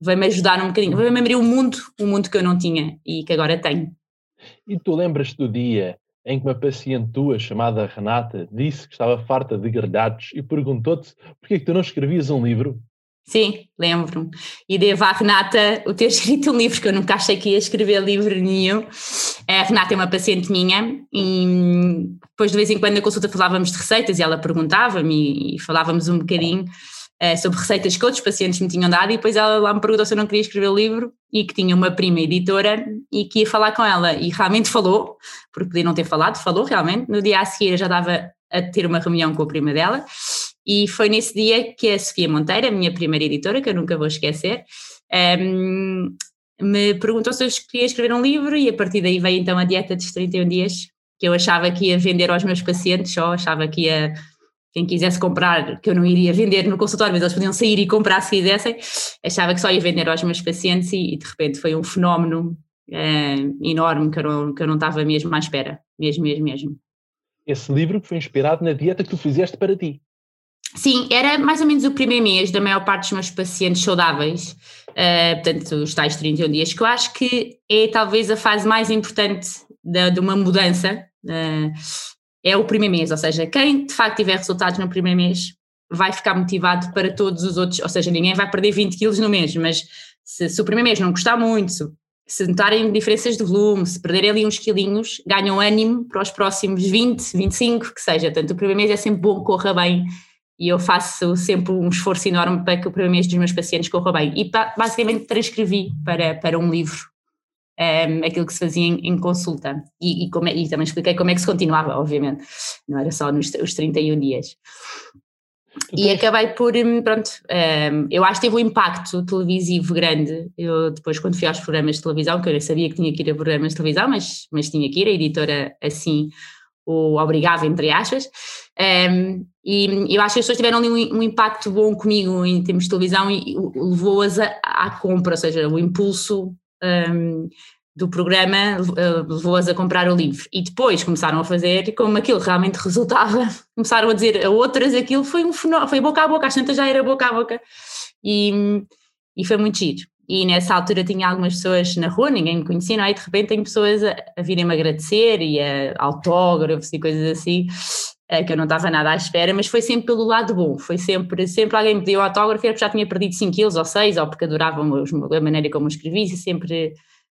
vai-me ajudar um bocadinho, vai-me abrir o um mundo, um mundo que eu não tinha e que agora tenho. E tu lembras-te do dia em que uma paciente tua, chamada Renata, disse que estava farta de grelhados e perguntou-te porquê que tu não escrevias um livro? Sim, lembro-me. E devo à Renata o ter escrito um livro, que eu nunca achei que ia escrever livro nenhum. A Renata é uma paciente minha e depois de vez em quando na consulta falávamos de receitas e ela perguntava-me e falávamos um bocadinho uh, sobre receitas que outros pacientes me tinham dado e depois ela lá me perguntou se eu não queria escrever o livro e que tinha uma prima editora e que ia falar com ela e realmente falou, porque podia não ter falado, falou realmente. No dia a seguir eu já dava a ter uma reunião com a prima dela e foi nesse dia que a Sofia Monteira, a minha primeira editora, que eu nunca vou esquecer, um, ehm, me perguntou se eu queria escrever um livro e a partir daí veio então a dieta dos 31 dias, que eu achava que ia vender aos meus pacientes, só achava que ia quem quisesse comprar, que eu não iria vender no consultório, mas eles podiam sair e comprar se quisessem, achava que só ia vender aos meus pacientes e, e de repente foi um fenómeno é, enorme que eu, não, que eu não estava mesmo à espera, mesmo, mesmo, mesmo. Esse livro foi inspirado na dieta que tu fizeste para ti. Sim, era mais ou menos o primeiro mês da maior parte dos meus pacientes saudáveis, uh, portanto, os tais 31 dias, que eu acho que é talvez a fase mais importante de, de uma mudança. Uh, é o primeiro mês, ou seja, quem de facto tiver resultados no primeiro mês vai ficar motivado para todos os outros, ou seja, ninguém vai perder 20 quilos no mês, mas se, se o primeiro mês não gostar muito, se, se notarem diferenças de volume, se perderem ali uns quilinhos, ganham ânimo para os próximos 20, 25, que seja, portanto o primeiro mês é sempre bom que corra bem e eu faço sempre um esforço enorme para que o primeiro mês dos meus pacientes corra bem. E basicamente transcrevi para, para um livro um, ehm, aquilo que se fazia em, em consulta e, e, como é, e, também expliquei como é que se continuava, obviamente, não era só nos os 31 dias. E acabei por, hum, pronto, um, ehm, eu acho que teve um impacto televisivo grande. Eu depois, quando fui aos programas de televisão, que eu sabia que tinha que ir a programas de televisão, mas, mas tinha que ir, a editora assim o obrigava, entre aspas, um, ehm, e eu acho que as pessoas tiveram ali um, um, impacto bom comigo em termos de televisão e levou-as à compra, ou seja, o impulso um, do programa eh, levou-as a comprar o livro. E depois começaram a fazer, como aquilo realmente resultava, começaram a dizer a outras aquilo foi um fenómeno, foi boca a boca, às tantas já era boca a boca. E, e foi muito giro. e nessa altura tinha algumas pessoas na rua, ninguém me conhecia, não é? E de repente tem pessoas a, a virem-me agradecer e a autógrafos e coisas assim, uh, que eu não estava nada à espera, mas foi sempre pelo lado bom, foi sempre, sempre alguém me pediu autógrafo, era porque já tinha perdido 5 quilos ou 6, ou porque adoravam a maneira como eu escrevi, e sempre,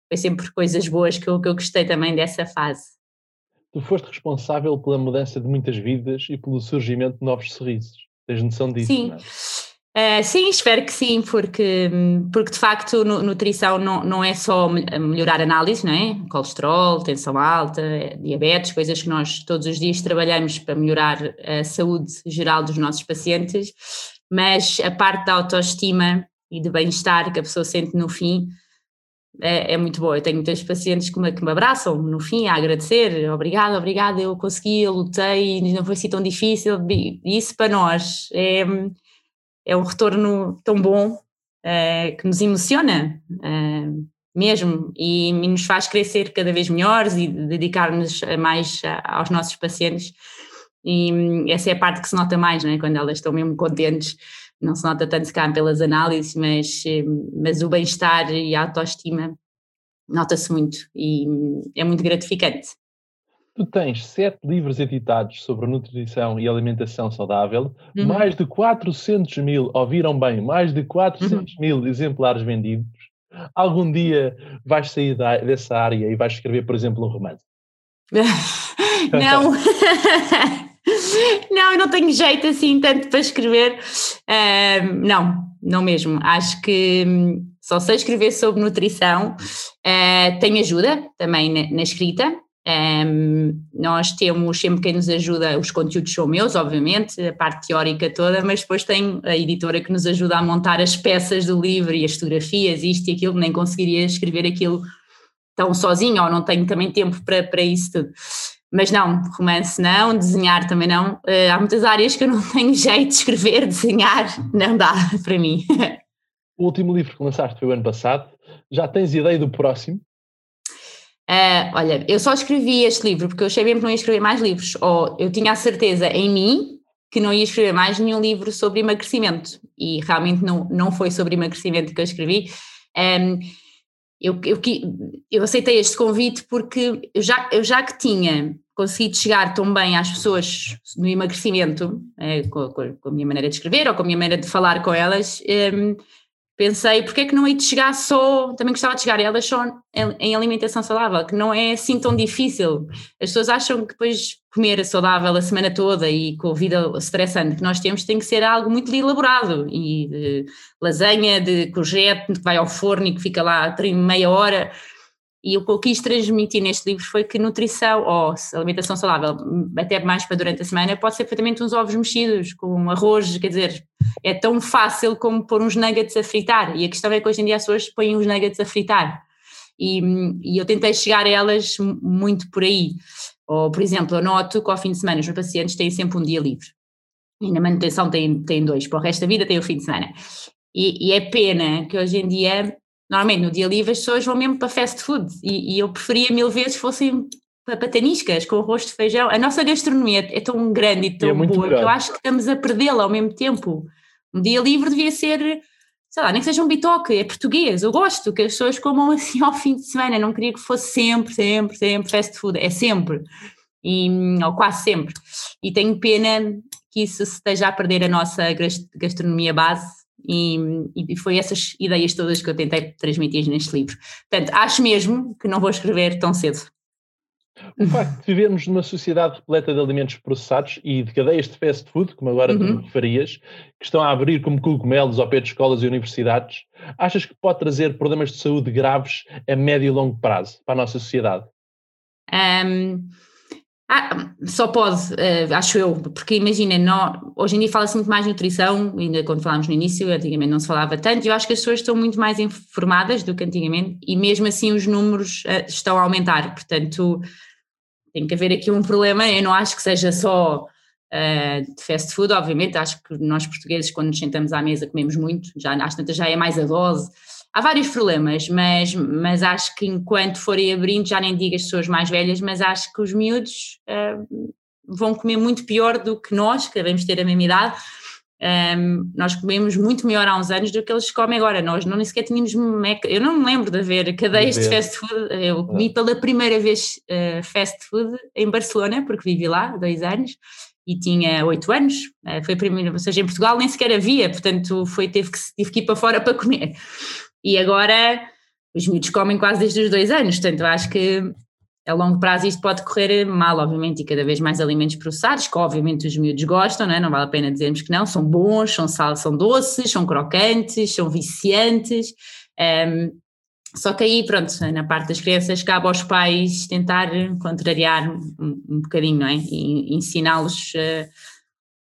foi sempre coisas boas que eu, que eu gostei também dessa fase. Tu foste responsável pela mudança de muitas vidas e pelo surgimento de novos sorrisos. Tens noção disso? Sim. Não é? Uh, sim, espero que sim, porque, porque de facto nutrição não, não é só melhorar análise, não é? Colesterol, tensão alta, diabetes, coisas que nós todos os dias trabalhamos para melhorar a saúde geral dos nossos pacientes, mas a parte da autoestima e de bem-estar que a pessoa sente no fim é, é, muito boa. Eu tenho muitos pacientes que me, que me abraçam no fim a agradecer, obrigada, obrigada, eu consegui, eu lutei, não foi assim tão difícil. Isso para nós é é um retorno tão bom uh, que nos emociona uh, mesmo e, nos faz crescer cada vez melhores e dedicar-nos mais aos nossos pacientes. E um, essa é a parte que se nota mais, não é? quando elas estão mesmo contentes. Não se nota tanto se cá pelas análises, mas, mas o bem-estar e a autoestima nota-se muito e hum, é muito gratificante. Tu tens sete livros editados sobre nutrição e alimentação saudável, uhum. mais de 400 mil, ouviram bem, mais de 400 uhum. mil exemplares vendidos. Algum dia vais sair da, dessa área e vais escrever, por exemplo, um romance? não. não, eu não tenho jeito assim tanto para escrever. Uh, não, não mesmo. Acho que hum, só sei escrever sobre nutrição. Uh, tenho ajuda também na, na escrita. Um, nós temos sempre quem nos ajuda, os conteúdos são meus, obviamente, a parte teórica toda, mas depois tem a editora que nos ajuda a montar as peças do livro e as fotografias, isto e aquilo, nem conseguiria escrever aquilo tão sozinho, ou não tenho também tempo para, para isso tudo. Mas não, romance não, desenhar também não. Uh, há muitas áreas que eu não tenho jeito de escrever, desenhar, não dá para mim. O último livro que lançaste foi o ano passado. Já tens ideia do próximo? Uh, olha, eu só escrevi este livro porque eu achei mesmo que não ia escrever mais livros, ou eu tinha a certeza em mim que não ia escrever mais nenhum livro sobre emagrecimento, e realmente não, não foi sobre emagrecimento que eu escrevi. Um, eu, eu, eu aceitei este convite porque eu já, eu já que tinha conseguido chegar tão bem às pessoas no emagrecimento, é, com, com, a minha maneira de escrever ou com a minha maneira de falar com elas, pensei, porque é que não hei de chegar só, também gostava de chegar. A elas só em, alimentação saudável, que não é assim tão difícil. As pessoas acham que depois comer saudável a semana toda e com a vida estressante que nós temos tem que ser algo muito elaborado. E de lasanha de courgette que vai ao forno e que fica lá meia hora e o que eu quis transmitir neste livro foi que nutrição ou alimentação saudável, até mais para durante a semana, pode ser perfeitamente uns ovos mexidos com arroz, quer dizer, é tão fácil como pôr uns nuggets a fritar. E a questão é que hoje em dia as pessoas põem uns nuggets a fritar. E, e eu tentei chegar a elas muito por aí. Ou, por exemplo, eu noto que ao fim de semana os meus pacientes têm sempre um dia livre. E na manutenção têm, têm dois, para o resto da vida têm o fim de semana. E, e é pena que hoje em dia Normalmente no dia livre as pessoas vão mesmo para fast food e, e eu preferia mil vezes fossem para pataniscas com arroz de feijão. A nossa gastronomia é tão grande e tão é boa que eu acho que estamos a perdê-la ao mesmo tempo. Um dia livre devia ser, sei lá, nem que seja um bitoque, é português. Eu gosto que as pessoas comam assim ao fim de semana. não queria que fosse sempre, sempre, sempre fast food. É sempre. E, ou quase sempre. E tenho pena que isso esteja a perder a nossa gastronomia base e, e, foi essas ideias todas que eu tentei transmitir neste livro. Portanto, acho mesmo que não vou escrever tão cedo. O facto de vivermos numa sociedade repleta de alimentos processados e de cadeias de fast food, como agora uhum. tu farias, que estão a abrir como cogumelos ao pé de escolas e universidades, achas que pode trazer problemas de saúde graves a médio e longo prazo para a nossa sociedade? Um, ah, só pode, uh, acho eu, porque imagina, hoje em dia fala-se muito mais nutrição, ainda quando falámos no início, antigamente não se falava tanto, e eu acho que as pessoas estão muito mais informadas do que antigamente, e mesmo assim os números uh, estão a aumentar, portanto tem que haver aqui um problema, eu não acho que seja só uh, de fast food, obviamente, acho que nós portugueses quando nos sentamos à mesa comemos muito, já, às tantas já é mais a dose, há vários problemas, mas, mas acho que enquanto forem abrindo, já nem digo as pessoas mais velhas, mas acho que os miúdos uh, vão comer muito pior do que nós, que devemos ter a mesma idade, Um, nós comemos muito melhor há uns anos do que eles comem agora. Nós não nem sequer tínhamos meca. Eu não me lembro de haver cadeias de, fast food. Eu comi pela primeira vez uh, fast food em Barcelona, porque vivi lá dois anos e tinha oito anos. Uh, foi a primeira, ou seja, em Portugal nem sequer havia, portanto foi, teve, que, tive que ir para fora para comer. E agora os miúdos comem quase desde os dois anos, portanto eu acho que a longo prazo isto pode correr mal, obviamente, e cada vez mais alimentos processados, que obviamente os miúdos gostam, não, é? não vale a pena dizermos que não, são bons, são sal, são doces, são crocantes, são viciantes, um, só que aí, pronto, na parte das crianças, cabe aos pais tentar contrariar um, um bocadinho, não é? E ensiná-los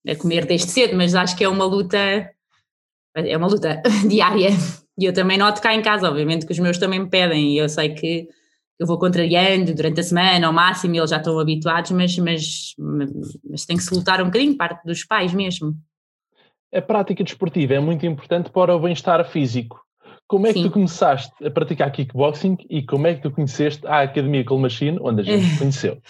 a, a comer desde cedo, mas acho que é uma luta, é uma luta diária. E eu também noto cá em casa, obviamente, que os meus também me pedem, e eu sei que eu vou contrariando durante a semana ao máximo e eles já estão habituados, mas, mas, mas tem que se lutar um bocadinho, parte dos pais mesmo. A prática desportiva é muito importante para o bem-estar físico. Como é que Sim. tu começaste a praticar kickboxing e como é que tu conheceste a Academia Cool Machine, onde a gente conheceu?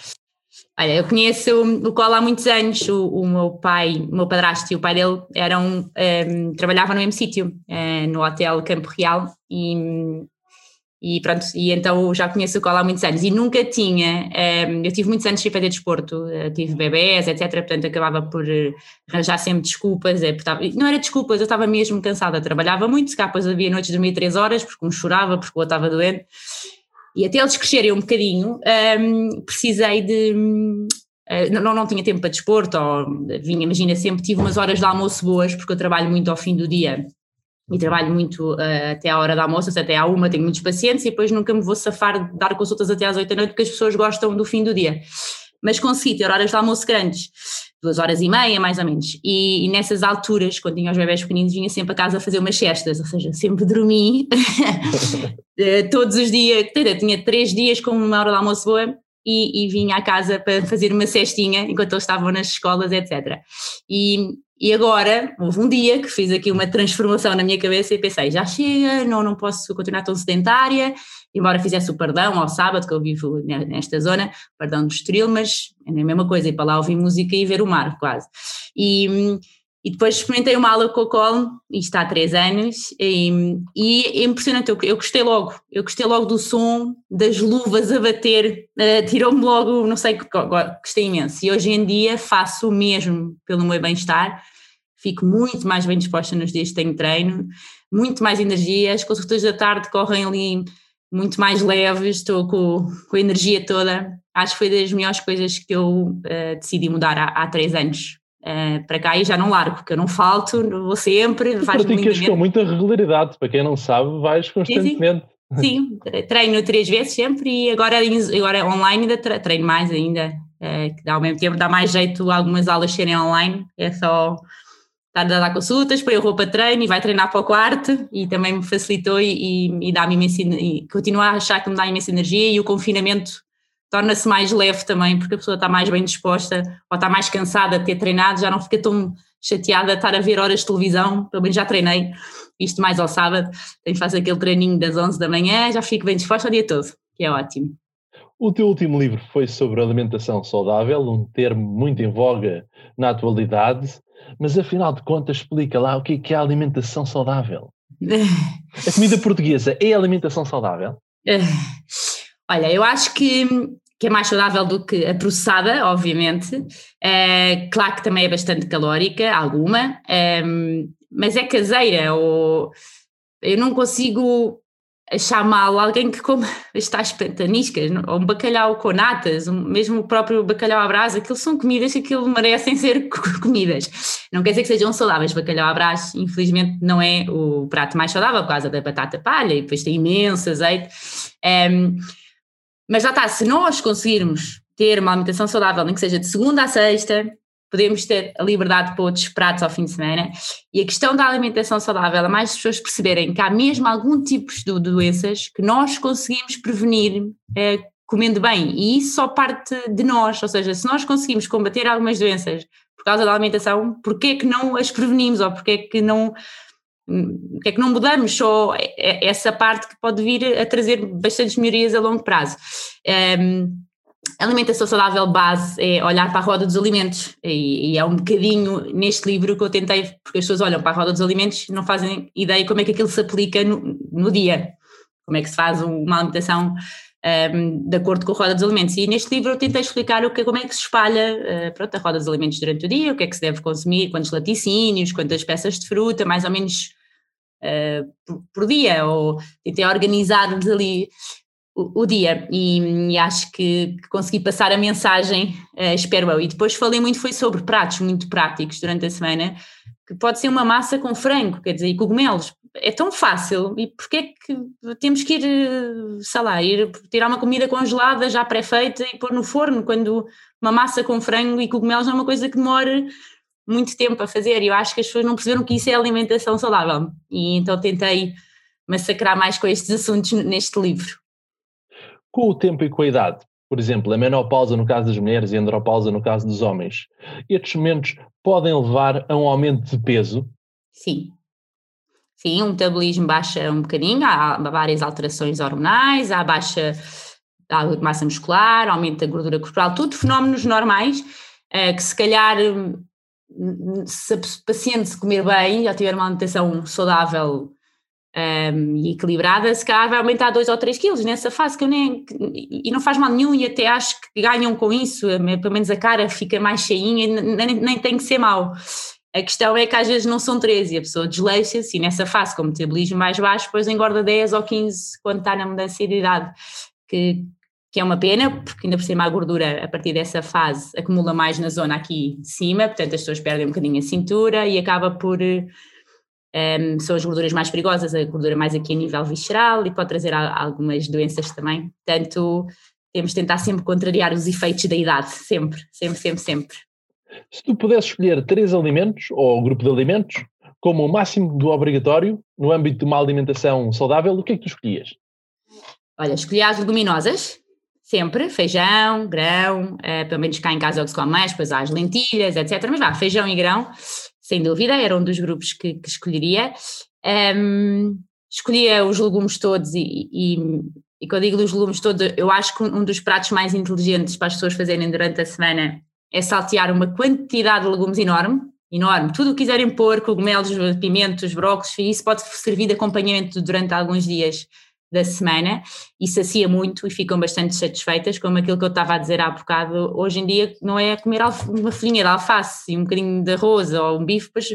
Olha, eu conheço o Colo há muitos anos, o, o, meu pai, o meu padrasto e o pai dele eram, um, ehm, trabalhavam no mesmo sítio, uh, no Hotel Campo Real, e e pronto, e então já conheço o Cola há muitos anos. E nunca tinha, um, ehm, eu tive muitos anos sem fazer desporto, eh, tive bebés, etc, portanto acabava por eh, arranjar sempre desculpas, é, estava, não era desculpas, eu estava mesmo cansada, trabalhava muito, se cá depois havia noites de dormir três horas, porque um chorava, porque o outro estava doente, e até eles crescerem um bocadinho, um, precisei de, Uh, não, não tinha tempo para desporto, ou vinha, imagina, sempre tive umas horas de almoço boas, porque eu trabalho muito ao fim do dia e trabalho muito uh, até à hora da almoço, até à uma, tenho muitos pacientes e depois nunca me vou safar de dar consultas até às oito da noite porque as pessoas gostam do fim do dia. Mas consegui ter horas de almoço grandes, duas horas e meia mais ou menos, e, e nessas alturas, quando tinha os bebés pequeninos, vinha sempre a casa a fazer umas cestas, ou seja, sempre dormi eh, todos os dias, tinha três dias com uma hora de almoço boa e, e, vinha à casa para fazer uma cestinha enquanto eles estavam nas escolas, etc. E, e agora, houve um dia que fiz aqui uma transformação na minha cabeça e pensei, já chega, não, não posso continuar tão sedentária, embora fizesse o perdão ao sábado, que eu vivo nesta zona, perdão do Estoril, mas é a mesma coisa, ir para lá ouvir música e ver o mar, quase. E, e depois experimentei uma aula com o colo, isto há três anos, e, e é impressionante, eu, eu, gostei logo, eu gostei logo do som, das luvas a bater, uh, tirou-me logo, não sei, gostei imenso. E hoje em dia faço o mesmo pelo meu bem-estar, fico muito mais bem disposta nos dias que tenho treino, muito mais energia, as consultas da tarde correm ali muito mais leves, estou com, com a energia toda. Acho que foi das melhores coisas que eu uh, decidi mudar há, há três anos. Uh, para cá e já não largo, porque eu não falto, vou sempre. Tu praticas com muita regularidade, para quem não sabe, vais constantemente. Sim, sim. treino três vezes sempre e agora, agora online ainda treino mais ainda, uh, que dá ao mesmo tempo dá mais jeito algumas aulas serem online, é só estar a dar consultas, põe a roupa de treino e vai treinar para o quarto e também me facilitou e, e, e dá-me imensa, e continuo a achar que me dá imensa energia e o confinamento torna-se mais leve também, porque a pessoa está mais bem disposta ou está mais cansada de ter treinado, já não fica tão chateada de estar a ver horas de televisão, pelo menos já treinei, isto mais ao sábado, tenho fazer aquele treininho das 11 da manhã, já fico bem disposta o dia todo, que é ótimo. O teu último livro foi sobre alimentação saudável, um termo muito em voga na atualidade. Mas afinal de contas, explica lá o que é, que é a alimentação saudável. a comida portuguesa é alimentação saudável? Olha, eu acho que, que é mais saudável do que a processada, obviamente. É, claro que também é bastante calórica, alguma, é, mas é caseira. Ou eu não consigo achar mal alguém que come as tais pataniscas, ou um bacalhau com natas, mesmo o próprio bacalhau à brasa, aquilo são comidas que aquilo merecem ser comidas. Não quer dizer que sejam saudáveis, bacalhau à brasa infelizmente não é o prato mais saudável por causa da batata palha e depois tem imenso azeite. Um, mas já está, se nós conseguirmos ter uma alimentação saudável, nem que seja de segunda a sexta, podemos ter a liberdade para outros pratos ao fim de semana. E a questão da alimentação saudável é mais pessoas perceberem que há mesmo algum tipo de doenças que nós conseguimos prevenir eh, comendo bem. E isso só parte de nós, ou seja, se nós conseguimos combater algumas doenças por causa da alimentação, porquê é que não as prevenimos ou porquê é que não porque é que não mudamos só essa parte que pode vir a trazer bastantes melhorias a longo prazo. Um, a alimentação saudável base é olhar para a roda dos alimentos. E, e, é um bocadinho neste livro que eu tentei, porque as pessoas olham para a roda dos alimentos e não fazem ideia como é que aquilo se aplica no, no dia, como é que se faz uma alimentação um, de acordo com a roda dos alimentos. E neste livro eu tentei explicar o que, como é que se espalha uh, pronto, a roda dos alimentos durante o dia, o que é que se deve consumir, quantos laticínios, quantas peças de fruta, mais ou menos uh, por, por, dia, ou tentei organizar-nos ali o, dia e, e, acho que, que, consegui passar a mensagem, uh, espero eu. E depois falei muito foi sobre pratos muito práticos durante a semana, que pode ser uma massa com frango, quer dizer, e cogumelos. É tão fácil e porque é que temos que ir, eh, sei lá, ir tirar uma comida congelada já pré-feita e pôr no forno, quando uma massa com frango e cogumelos é uma coisa que demora muito tempo a fazer e eu acho que as pessoas não perceberam que isso é alimentação saudável e então tentei massacrar mais com estes assuntos neste livro com o tempo e com a idade, por exemplo, a menopausa no caso das mulheres e a andropausa no caso dos homens, estes momentos podem levar a um aumento de peso? Sim. Sim, o metabolismo baixa um bocadinho, há várias alterações hormonais, há baixa da massa muscular, aumento da gordura corporal, tudo fenómenos normais eh, que se calhar se a paciente comer bem, já tiver uma alimentação saudável um, e equilibrada, se calhar vai aumentar 2 ou 3 quilos nessa fase que eu nem. E não faz mal nenhum, e até acho que ganham com isso, pelo menos a cara fica mais cheinha, nem, nem tem que ser mau. A questão é que às vezes não são 13 e a pessoa desleixa-se, e nessa fase, com o metabolismo mais baixo, depois engorda 10 ou 15 quando está na mudança de idade, que, que é uma pena, porque ainda por cima a gordura, a partir dessa fase, acumula mais na zona aqui de cima, portanto as pessoas perdem um bocadinho a cintura e acaba por um, são as gorduras mais perigosas, a gordura mais aqui a nível visceral e pode trazer algumas doenças também. Portanto, temos de tentar sempre contrariar os efeitos da idade, sempre, sempre, sempre, sempre. Se tu pudesses escolher três alimentos ou grupo de alimentos como o máximo do obrigatório no âmbito de uma alimentação saudável, o que é que tu escolhias? Olha, escolhi as leguminosas, sempre, feijão, grão, uh, pelo menos cá em casa é o que se come mais, depois há as lentilhas, etc. Mas vá, feijão e grão, sem dúvida, era um dos grupos que, que escolheria. Um, escolhia os legumes todos e, e, e, quando digo os legumes todos, eu acho que um dos pratos mais inteligentes para as pessoas fazerem durante a semana é saltear uma quantidade de legumes enorme, enorme, tudo o que quiserem pôr, cogumelos, pimentos, brócolis, isso pode servir de acompanhamento durante alguns dias da semana e sacia muito e ficam bastante satisfeitas, como aquilo que eu estava a dizer há bocado, hoje em dia não é comer uma folhinha de alface e um bocadinho de arroz ou um bife, pois,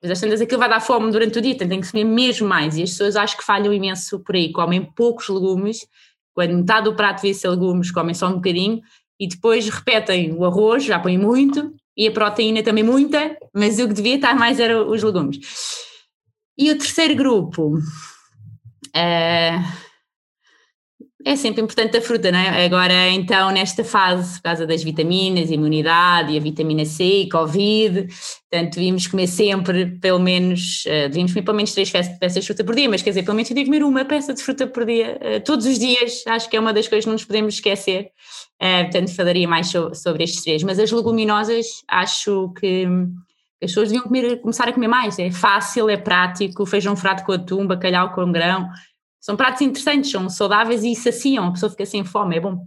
pois às tantas aquilo vai dar fome durante o dia, tem que comer mesmo mais. E as pessoas acho que falham imenso por aí, comem poucos legumes, quando metade do prato devia ser legumes, comem só um bocadinho e depois repetem o arroz, já põem muito, e a proteína também muita, mas o que devia estar mais era os legumes. E o terceiro grupo, Uh, é sempre importante a fruta, não é? Agora, então, nesta fase, por causa das vitaminas, imunidade e a vitamina C e Covid, portanto, devíamos comer sempre, pelo menos, uh, devíamos comer pelo menos três peças de fruta por dia, mas quer dizer, pelo menos eu devo comer uma peça de fruta por dia, uh, todos os dias, acho que é uma das coisas que não nos podemos esquecer, uh, portanto, falaria mais so sobre estes três. Mas as leguminosas, acho que as pessoas deviam comer, começar a comer mais. É fácil, é prático, feijão frado com atum, bacalhau com grão. São pratos interessantes, são saudáveis e saciam, a pessoa fica sem fome, é bom.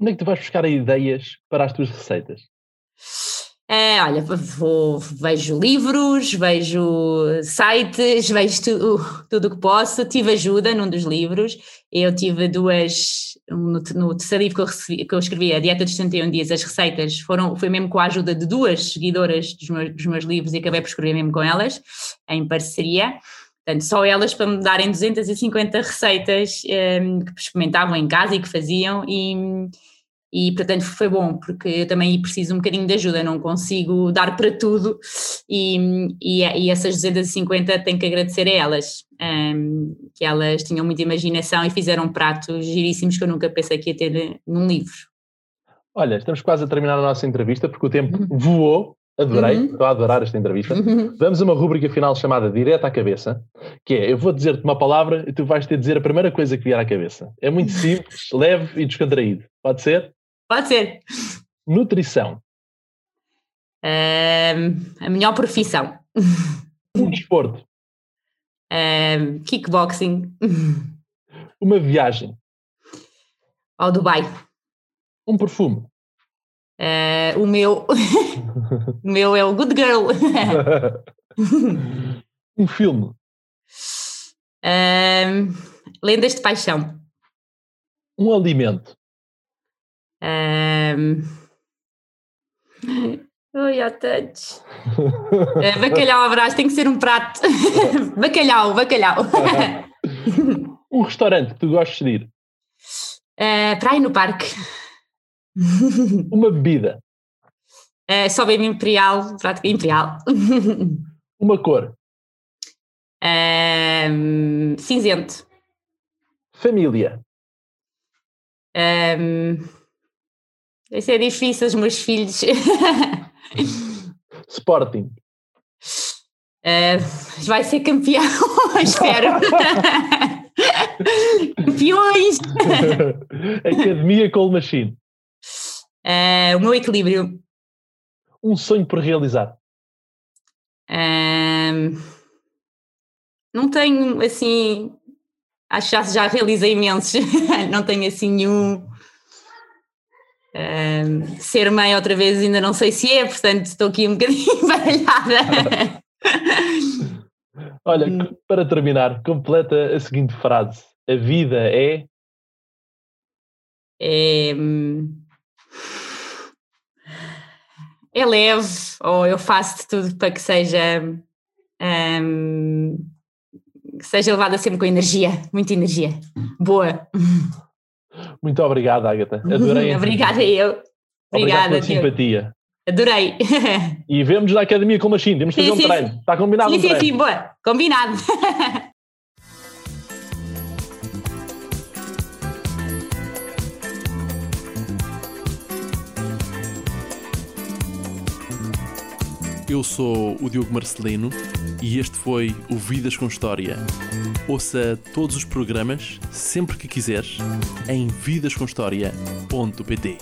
Onde é que tu vais buscar ideias para as tuas receitas? É, olha, vou, vejo livros, vejo sites, vejo tudo, tudo o que posso. Tive ajuda num dos livros. Eu tive duas, no, no terceiro livro que eu, recebi, que eu escrevi, A Dieta dos 71 Dias, as receitas, foram, foi mesmo com a ajuda de duas seguidoras dos meus, dos meus livros e acabei por escrever mesmo com elas, em parceria. Portanto, só elas para me darem 250 receitas um, ehm, que experimentavam em casa e que faziam, e e portanto foi bom porque eu também preciso um bocadinho de ajuda, não consigo dar para tudo e, e, e essas 250 tenho que agradecer a elas, um, que elas tinham muita imaginação e fizeram pratos giríssimos que eu nunca pensei que ia ter num livro. Olha, estamos quase a terminar a nossa entrevista porque o tempo uhum. voou, adorei, uhum. estou a adorar esta entrevista. Uhum. Vamos a uma rúbrica final chamada Direto à Cabeça, que é, eu vou dizer-te uma palavra e tu vais ter de dizer a primeira coisa que vier à cabeça. É muito simples, leve e descontraído. Pode ser? Pode ser. Nutrição. Uh, a melhor profissão. Um desporto. Uh, kickboxing. Uma viagem. Ao Dubai. Um perfume. Uh, o meu. o meu é o Good Girl. um filme. Lendas de Paixão. Um alimento. Um... Oi, há tantos. Uh, bacalhau abraço, tem que ser um prato. bacalhau, bacalhau. um restaurante que tu gostes de ir? Uh, praia no parque. Uma bebida? Uh, só bem imperial, prato imperial. Uma cor? Uh, cinzento. Família? Um, esse é difícil, os meus filhos. Sporting. Uh, vai ser campeão, espero. Campeões! Academia Cold Machine. Uh, o meu equilíbrio. Um sonho por realizar. Uh, não tenho assim. Acho que já, já realizei imensos. não tenho assim nenhum. Uh, ser mãe outra vez ainda não sei se é, portanto estou aqui um bocadinho baralhada. Olha, hum. para terminar, completa a seguinte frase: A vida é. É. É leve, ou eu faço de tudo para que seja. Um, que seja levada sempre com energia, muita energia. Boa. Muito obrigado, Agatha. Adorei. Obrigada eu. Obrigada. pela simpatia. Adorei. E vemos na academia com a Machine. Temos que fazer sim, um treino. Sim. Está combinado? Sim, um sim, treino. sim, boa. Combinado. Eu sou o Diogo Marcelino e este foi o Vidas com História. Ouça todos os programas sempre que quiseres em vidascomhistoria.pt.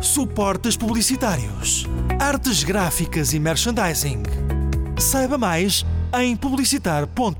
Suportes publicitários, artes gráficas e merchandising. Saiba mais em publicitar.pt.